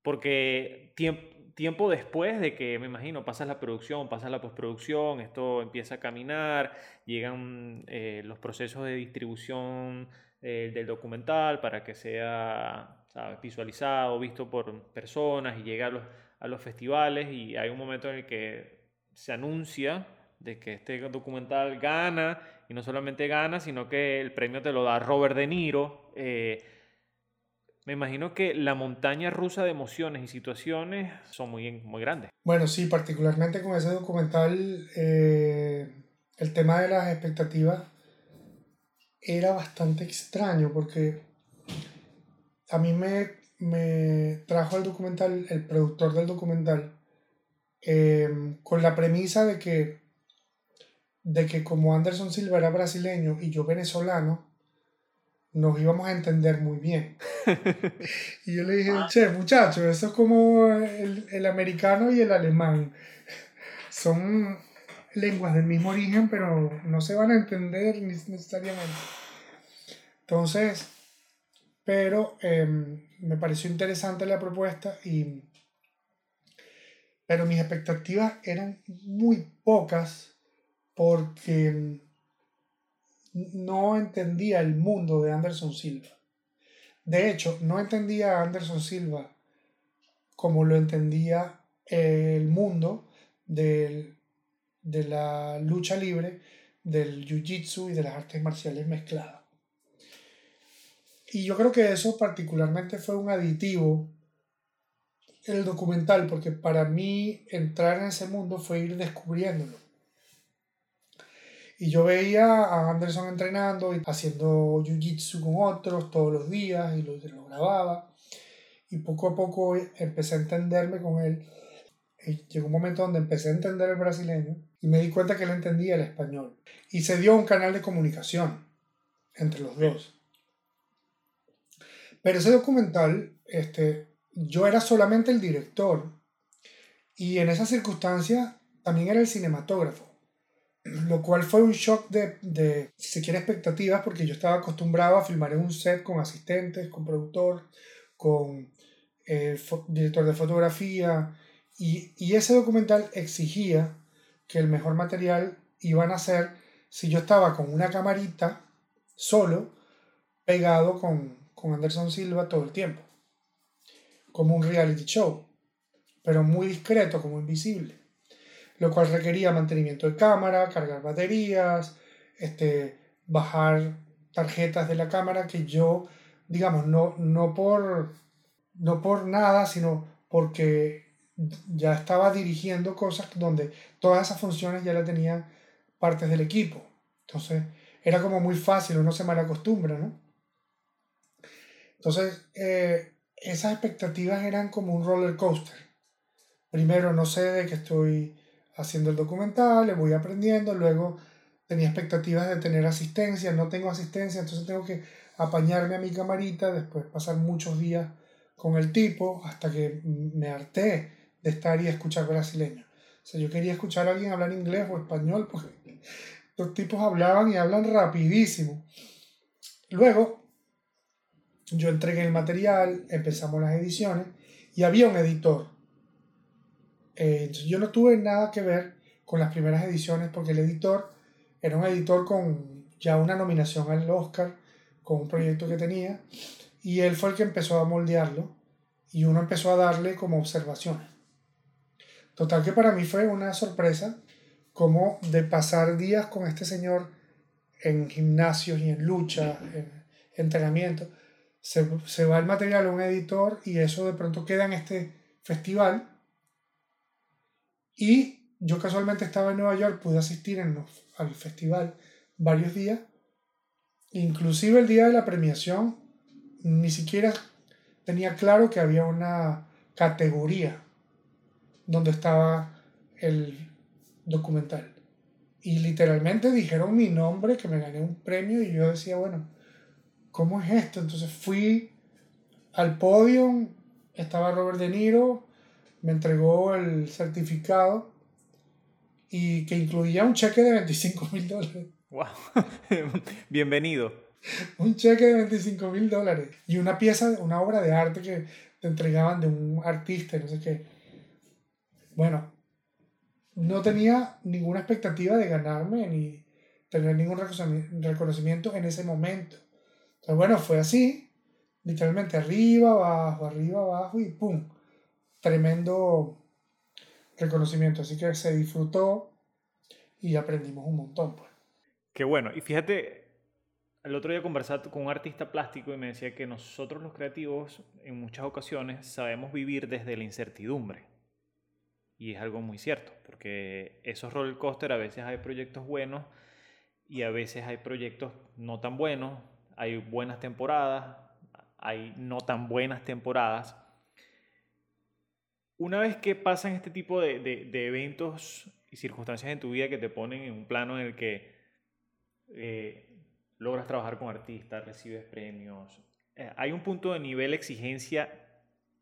Porque tiempo, tiempo después de que, me imagino, pasas la producción, pasas la postproducción, esto empieza a caminar, llegan eh, los procesos de distribución eh, del documental para que sea visualizado, visto por personas y llega a los, a los festivales y hay un momento en el que se anuncia de que este documental gana y no solamente gana, sino que el premio te lo da Robert De Niro. Eh, me imagino que la montaña rusa de emociones y situaciones son muy, muy grandes. Bueno, sí, particularmente con ese documental, eh, el tema de las expectativas era bastante extraño porque a mí me, me trajo el documental, el productor del documental, eh, con la premisa de que, de que como Anderson Silva era brasileño y yo venezolano, nos íbamos a entender muy bien. [laughs] y yo le dije, ah. che, muchachos, eso es como el, el, americano y el alemán. Son lenguas del mismo origen, pero no se van a entender necesariamente. Entonces, pero em, me pareció interesante la propuesta y... Pero mis expectativas eran muy pocas porque no entendía el mundo de Anderson Silva. De hecho, no entendía a Anderson Silva como lo entendía el mundo de la lucha libre, del jiu-jitsu y de las artes marciales mezcladas. Y yo creo que eso particularmente fue un aditivo el documental, porque para mí entrar en ese mundo fue ir descubriéndolo. Y yo veía a Anderson entrenando y haciendo jiu-jitsu con otros todos los días y lo, grababa. Y poco a poco empecé a entenderme con él. Llegó un momento donde empecé a entender el brasileño y me di cuenta que él entendía el español. Y se dio un canal de comunicación entre los dos. Pero ese documental, este, yo era solamente el director. Y en esa circunstancia también era el cinematógrafo lo cual fue un shock de, de, si se expectativas, porque yo estaba acostumbrado a filmar en un set con asistentes, con productor, con eh, director de fotografía, y, y, ese documental exigía que el mejor material iban a ser si yo estaba con una camarita solo, pegado con, con Anderson Silva todo el tiempo, como un reality show, pero muy discreto, como invisible lo cual requería mantenimiento de cámara, cargar baterías, este, bajar tarjetas de la cámara que yo, digamos, no, no, por, no por nada, sino porque ya estaba dirigiendo cosas donde todas esas funciones ya las tenían partes del equipo. Entonces era como muy fácil, uno se mal acostumbra, ¿no? Entonces eh, esas expectativas eran como un roller coaster. Primero no sé de qué estoy haciendo el documental, le voy aprendiendo, luego tenía expectativas de tener asistencia, no tengo asistencia, entonces tengo que apañarme a mi camarita, después pasar muchos días con el tipo hasta que me harté de estar y escuchar brasileño. O sea, yo quería escuchar a alguien hablar inglés o español porque los tipos hablaban y hablan rapidísimo. Luego, yo entregué el material, empezamos las ediciones y había un editor. Eh, yo no tuve nada que ver con las primeras ediciones porque el editor era un editor con ya una nominación al Oscar, con un proyecto que tenía, y él fue el que empezó a moldearlo y uno empezó a darle como observaciones. Total que para mí fue una sorpresa como de pasar días con este señor en gimnasios y en lucha, en entrenamiento, se, se va el material a un editor y eso de pronto queda en este festival. Y yo casualmente estaba en Nueva York, pude asistir en al festival varios días. Inclusive el día de la premiación, ni siquiera tenía claro que había una categoría donde estaba el documental. Y literalmente dijeron mi nombre, que me gané un premio, y yo decía, bueno, ¿cómo es esto? Entonces fui al podio, estaba Robert De Niro, me entregó el certificado y que incluía un cheque de 25 mil dólares. ¡Wow! [laughs] Bienvenido. un cheque de 25 mil dólares y una pieza, una obra de arte que te entregaban de un artista, no sé qué. Bueno, no tenía ninguna expectativa de ganarme ni tener ningún reconocimiento en ese momento. Entonces, bueno, fue así, literalmente arriba, abajo, arriba, abajo y ¡pum! Tremendo reconocimiento. Así que se disfrutó y aprendimos un montón. Pues. Qué bueno. Y fíjate, el otro día conversé con un artista plástico y me decía que nosotros los creativos en muchas ocasiones sabemos vivir desde la incertidumbre. Y es algo muy cierto, porque esos roller coaster a veces hay proyectos buenos y a veces hay proyectos no tan buenos, hay buenas temporadas, hay no tan buenas temporadas. Una vez que pasan este tipo de, de, eventos y circunstancias en tu vida que te ponen en un plano en el que eh, logras trabajar con artistas, recibes premios, eh, hay un punto de nivel exigencia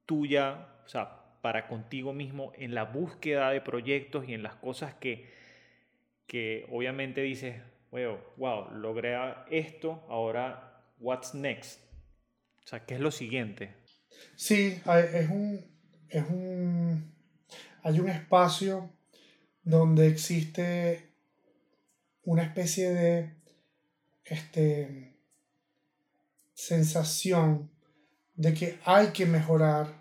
tuya, o sea, para contigo mismo en la búsqueda de proyectos y en las cosas que, que obviamente dices, wow, wow, logré esto, ahora, what's next? O sea, ¿qué es lo siguiente? Sí, es un, es un, hay un espacio donde existe una especie de este, sensación de que hay que mejorar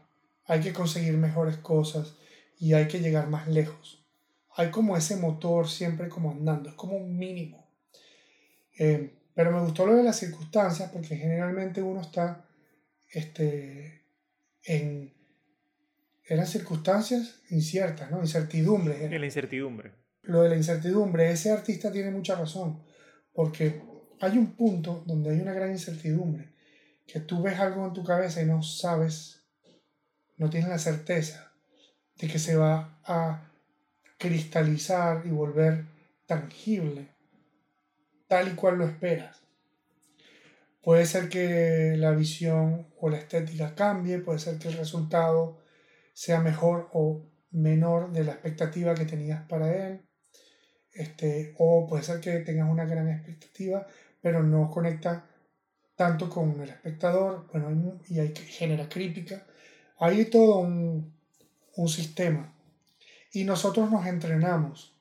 hay que conseguir mejores cosas y hay que llegar más lejos. Hay como ese motor siempre como andando, es como un mínimo. Eh, pero me gustó lo de las circunstancias porque generalmente uno está este, en... Eran circunstancias inciertas, ¿no? Incertidumbre. En la incertidumbre. Lo de la incertidumbre, ese artista tiene mucha razón, porque hay un punto donde hay una gran incertidumbre, que tú ves algo en tu cabeza y no sabes no tienes la certeza de que se va a cristalizar y volver tangible, tal y cual lo esperas. Puede ser que la visión o la estética cambie, puede ser que el resultado sea mejor o menor de la expectativa que tenías para él, este, o puede ser que tengas una gran expectativa, pero no conecta tanto con el espectador, bueno, y hay que genera crítica, hay todo un, sistema. Y nosotros nos entrenamos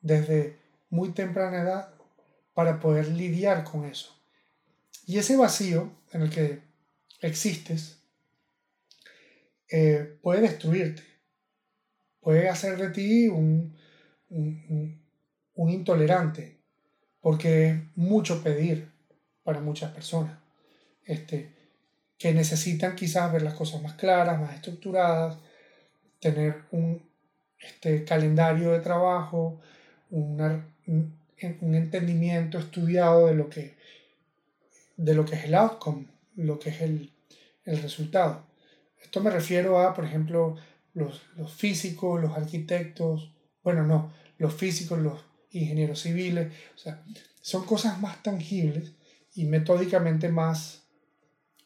desde muy temprana edad para poder lidiar con eso. Y ese vacío en el que existes eh, puede destruirte, puede hacer de ti un, un, intolerante, porque es mucho pedir para muchas personas. Este, que necesitan quizás ver las cosas más claras, más estructuradas, tener un este, calendario de trabajo, un, entendimiento estudiado de lo, que, de lo que es el outcome, lo que es el, resultado. Esto me refiero a, por ejemplo, los, los físicos, los arquitectos, bueno, no, los físicos, los ingenieros civiles, o sea, son cosas más tangibles y metódicamente más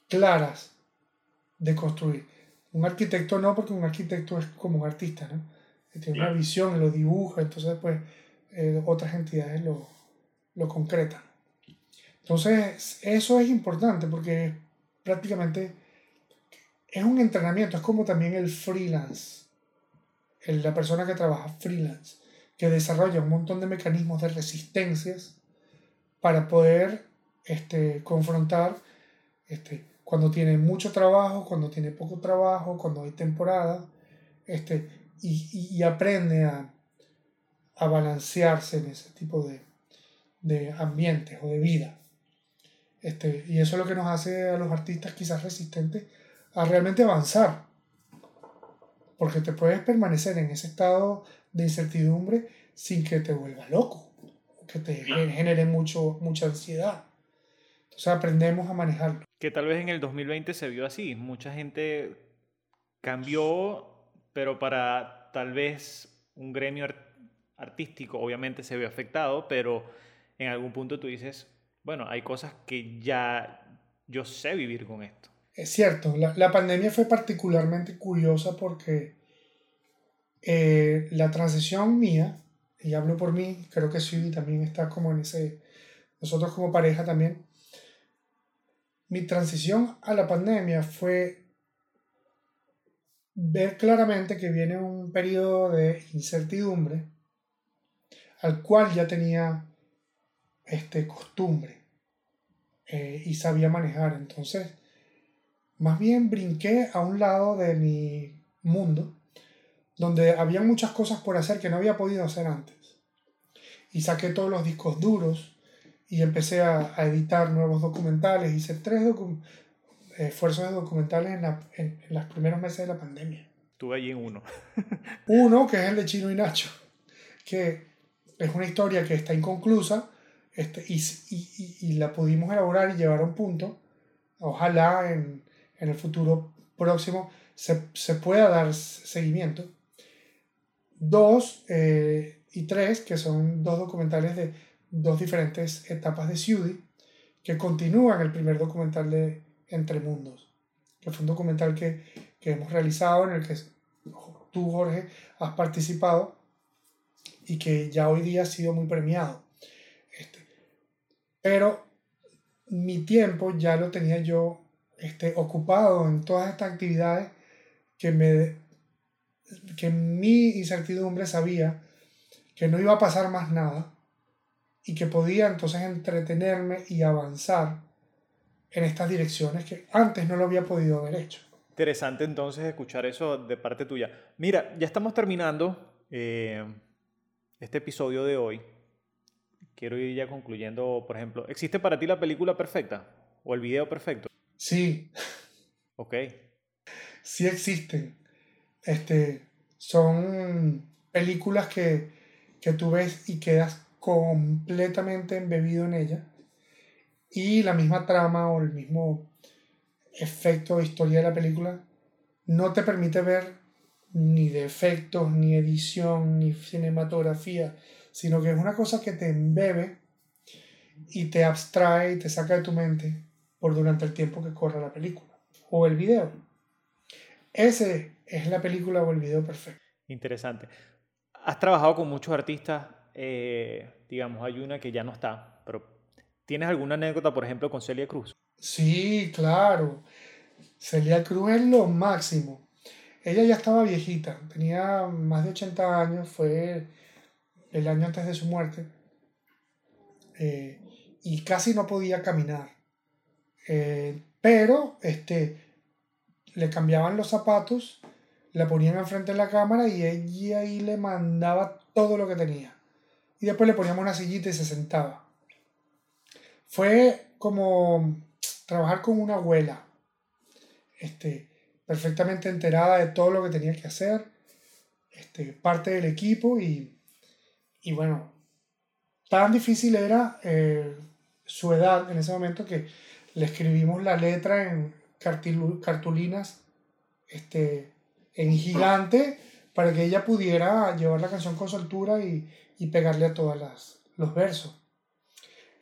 claras de construir. Un arquitecto no, porque un arquitecto es como un artista, ¿no? Tiene una visión, lo dibuja, entonces pues eh, otras entidades lo, lo concretan. Entonces, eso es importante porque prácticamente es un entrenamiento, es como también el freelance, la persona que trabaja freelance, que desarrolla un montón de mecanismos de resistencias para poder este, confrontar este, cuando tiene mucho trabajo, cuando tiene poco trabajo, cuando hay temporada, este, y, aprende a, a, balancearse en ese tipo de, de ambientes o de vida. Este, y eso es lo que nos hace a los artistas quizás resistentes a realmente avanzar. Porque te puedes permanecer en ese estado de incertidumbre sin que te vuelva loco, que te genere mucho, mucha ansiedad. Entonces aprendemos a manejarlo. Que tal vez en el 2020 se vio así. Mucha gente cambió, pero para tal vez un gremio artístico obviamente se ve afectado, pero en algún punto tú dices, bueno, hay cosas que ya yo sé vivir con esto. Es cierto, la, pandemia fue particularmente curiosa porque eh, la transición mía, y hablo por mí, creo que Sui también está como en ese, nosotros como pareja también, mi transición a la pandemia fue ver claramente que viene un periodo de incertidumbre al cual ya tenía este, costumbre eh, y sabía manejar. Entonces, más bien brinqué a un lado de mi mundo donde había muchas cosas por hacer que no había podido hacer antes. Y saqué todos los discos duros y empecé a, editar nuevos documentales. Hice tres esfuerzos de documentales en, la, en, los primeros meses de la pandemia. Estuve allí en uno. uno, que es el de Chino y Nacho, que es una historia que está inconclusa este, y, y, y, la pudimos elaborar y llevar a un punto. Ojalá en, en el futuro próximo se, se, pueda dar seguimiento. Dos eh, y tres, que son dos documentales de dos diferentes etapas de Ciudi, que continúan el primer documental de Entre Mundos, que fue un documental que, que hemos realizado en el que tú, Jorge, has participado y que ya hoy día ha sido muy premiado. Este, pero mi tiempo ya lo tenía yo este, ocupado en todas estas actividades que me que mi incertidumbre sabía que no iba a pasar más nada y que podía entonces entretenerme y avanzar en estas direcciones que antes no lo había podido haber hecho. Interesante entonces escuchar eso de parte tuya. Mira, ya estamos terminando eh, este episodio de hoy, quiero ir ya concluyendo, por ejemplo, ¿existe para ti la película perfecta o el video perfecto? Sí. Ok. Sí existen. Este, son películas que, que tú ves y quedas completamente embebido en ella. Y la misma trama o el mismo efecto de historia de la película no te permite ver ni de efectos, ni edición, ni cinematografía, sino que es una cosa que te embebe y te abstrae y te saca de tu mente por durante el tiempo que corre la película o el video. Ese es la película o el video perfecto. Interesante. Has trabajado con muchos artistas, eh, digamos, hay una que ya no está, pero ¿tienes alguna anécdota, por ejemplo, con Celia Cruz? Sí, claro. Celia Cruz es lo máximo. Ella ya estaba viejita, tenía más de 80 años, fue el año antes de su muerte, eh, y casi no podía caminar. Eh, pero este, le cambiaban los zapatos, la ponían enfrente de la cámara y ella ahí le mandaba todo lo que tenía. Y después le poníamos una sillita y se sentaba. Fue como trabajar con una abuela. Este, perfectamente enterada de todo lo que tenía que hacer, este, parte del equipo y, y bueno, tan difícil era eh, su edad en ese momento que le escribimos la letra en cartulinas este, en gigante para que ella pudiera llevar la canción con soltura y, y pegarle a todos los versos.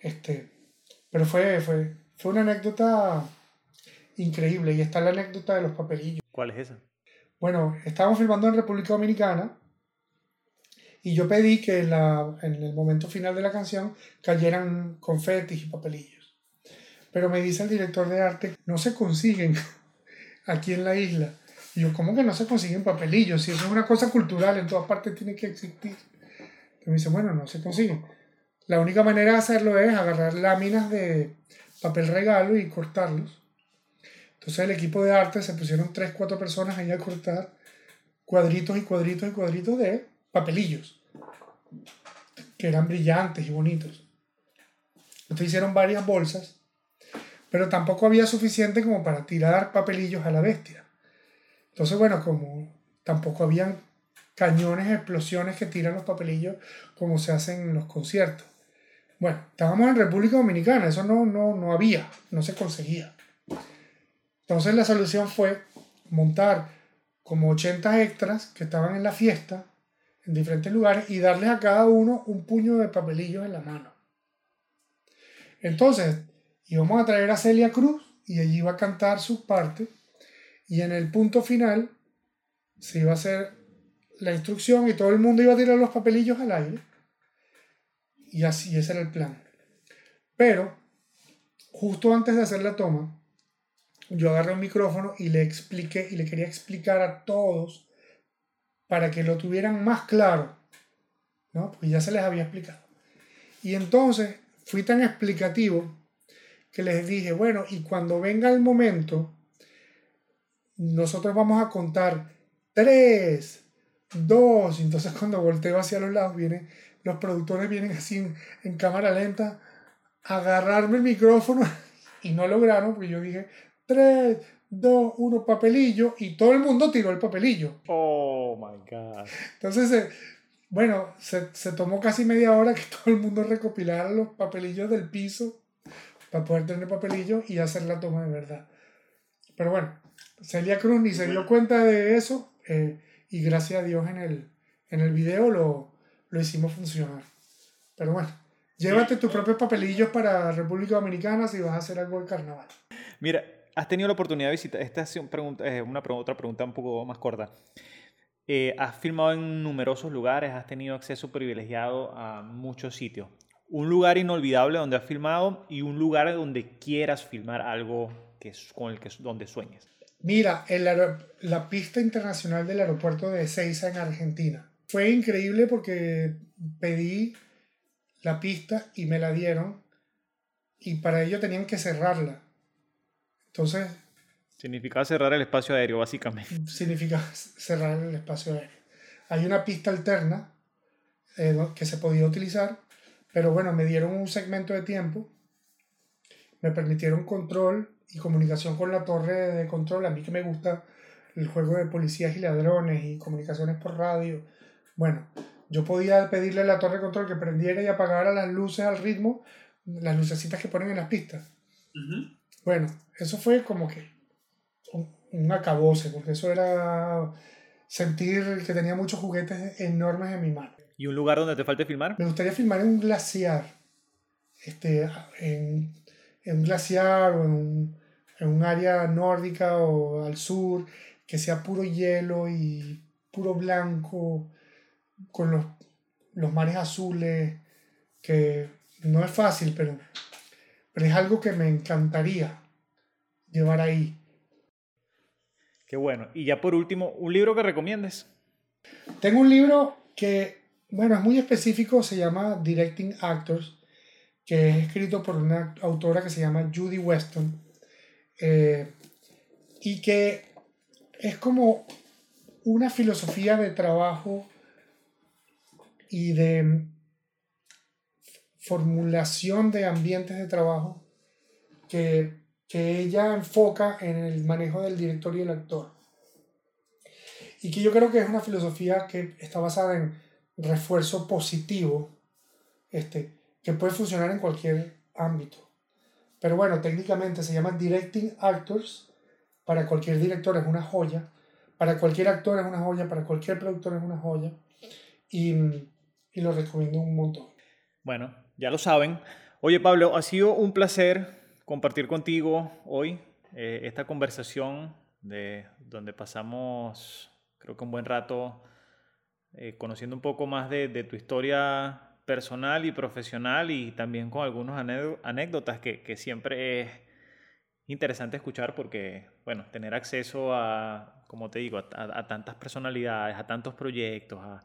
Este, pero fue, fue, fue una anécdota increíble. Y está la anécdota de los papelillos. ¿Cuál es esa? Bueno, estábamos filmando en República Dominicana y yo pedí que en, la, en el momento final de la canción cayeran confetis y papelillos. Pero me dice el director de arte, no se consiguen [laughs] aquí en la isla. Y yo, ¿cómo que no se consiguen papelillos? Si eso es una cosa cultural, en todas partes tiene que existir. Y me dice, bueno, no se consiguen. La única manera de hacerlo es agarrar láminas de papel regalo y cortarlos. Entonces el equipo de arte se pusieron tres, cuatro personas ahí a cortar cuadritos y cuadritos y cuadritos de papelillos, que eran brillantes y bonitos. Entonces hicieron varias bolsas, pero tampoco había suficiente como para tirar papelillos a la bestia. Entonces, bueno, como tampoco habían cañones, explosiones que tiran los papelillos como se hacen en los conciertos. Bueno, estábamos en República Dominicana, eso no, no, no había, no se conseguía. Entonces la solución fue montar como 80 extras que estaban en la fiesta, en diferentes lugares, y darles a cada uno un puño de papelillos en la mano. Entonces, íbamos a traer a Celia Cruz y allí iba a cantar su parte y en el punto final se iba a hacer la instrucción y todo el mundo iba a tirar los papelillos al aire. Y así ese era el plan. Pero, justo antes de hacer la toma, yo agarré un micrófono y le expliqué y le quería explicar a todos para que lo tuvieran más claro, ¿no? Porque ya se les había explicado. Y entonces fui tan explicativo que les dije, bueno, y cuando venga el momento nosotros vamos a contar tres, dos, entonces [laughs] cuando volteo hacia los lados, vienen, los productores vienen así en, cámara lenta a agarrarme el micrófono [laughs] y no lograron, porque yo dije tres, dos, uno, papelillo, y todo el mundo tiró el papelillo. Oh my God. Entonces, eh, bueno, se, se tomó casi media hora que [laughs] todo el mundo recopilara los papelillos del piso para poder tener papelillo y hacer la toma de verdad. Pero bueno, Celia Cruz ni se dio cuenta de eso eh, y gracias a Dios en el, en el video lo, lo hicimos funcionar. Pero bueno, llévate tus propios papelillos para República Dominicana si vas a hacer algo del carnaval. Mira, has tenido la oportunidad de visitar, esta es pregunta, una otra pregunta un poco más corta. Eh, has filmado en numerosos lugares, has tenido acceso privilegiado a muchos sitios. Un lugar inolvidable donde has filmado y un lugar donde quieras filmar algo que es con el que donde sueñes. Mira, el la pista internacional del aeropuerto de Ezeiza en Argentina. Fue increíble porque pedí la pista y me la dieron y para ello tenían que cerrarla. Entonces... Significa cerrar el espacio aéreo, básicamente. [laughs] Significa cerrar el espacio aéreo. Hay una pista alterna eh, que se podía utilizar, pero bueno, me dieron un segmento de tiempo, me permitieron control y comunicación con la torre de control. A mí que me gusta el juego de policías y ladrones y comunicaciones por radio. Bueno, yo podía pedirle a la torre de control que prendiera y apagara las luces al ritmo, las lucecitas que ponen en las pistas. Bueno, eso fue como que un, un acabose, porque eso era sentir que tenía muchos juguetes enormes en mi mano. ¿Y un lugar donde te falte filmar? Me gustaría filmar en un glaciar. Este, en en un glaciar o en un, en un área nórdica o al sur, que sea puro hielo y puro blanco, con los, los mares azules, que no es fácil, pero, pero es algo que me encantaría llevar ahí. Qué bueno. Y ya por último, ¿un libro que recomiendes? Tengo un libro que, bueno, es muy específico, se llama Directing Actors que es escrito por una autora que se llama Judy Weston, eh, y que es como una filosofía de trabajo y de formulación de ambientes de trabajo que, que ella enfoca en el manejo del director y el actor. Y que yo creo que es una filosofía que está basada en refuerzo positivo, este, que puede funcionar en cualquier ámbito. Pero bueno, técnicamente se llama Directing Actors. Para cualquier director es una joya. Para cualquier actor es una joya. Para cualquier productor es una joya. Y, y lo recomiendo un montón. Bueno, ya lo saben. Oye Pablo, ha sido un placer compartir contigo hoy eh, esta conversación de donde pasamos creo que un buen rato eh, conociendo un poco más de, tu historia personal y profesional y también con algunas anécdotas que, siempre es interesante escuchar porque, bueno, tener acceso a, como te digo, a, tantas personalidades, a tantos proyectos, a,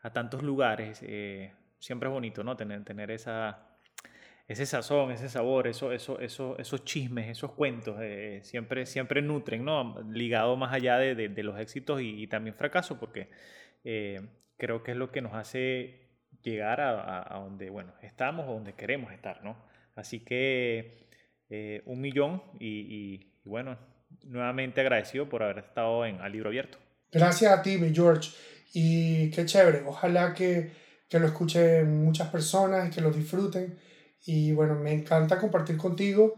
a tantos lugares, eh, siempre es bonito, ¿no? Tener, tener esa, ese sazón, ese sabor, eso, eso, eso, esos chismes, esos cuentos, eh, siempre, siempre nutren, ¿no? Ligado más allá de, de, los éxitos y, también fracasos, porque eh, creo que es lo que nos hace llegar a, a, donde, bueno, estamos o donde queremos estar, ¿no? Así que eh, un millón y, bueno, nuevamente agradecido por haber estado en Al Libro Abierto. Gracias a ti, mi George. Y qué chévere. Ojalá que, que lo escuchen muchas personas y que lo disfruten. Y bueno, me encanta compartir contigo.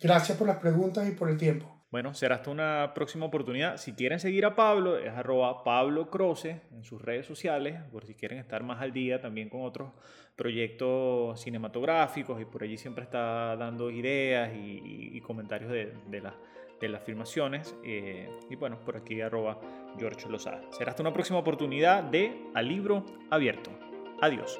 Gracias por las preguntas y por el tiempo. Bueno, será hasta una próxima oportunidad. Si quieren seguir a Pablo, es arroba Pablo Croce en sus redes sociales, por si quieren estar más al día también con otros proyectos cinematográficos y por allí siempre está dando ideas y, comentarios de, de, las filmaciones. Eh, y bueno, por aquí arroba George Lozada. Será hasta una próxima oportunidad de Al Libro Abierto. Adiós.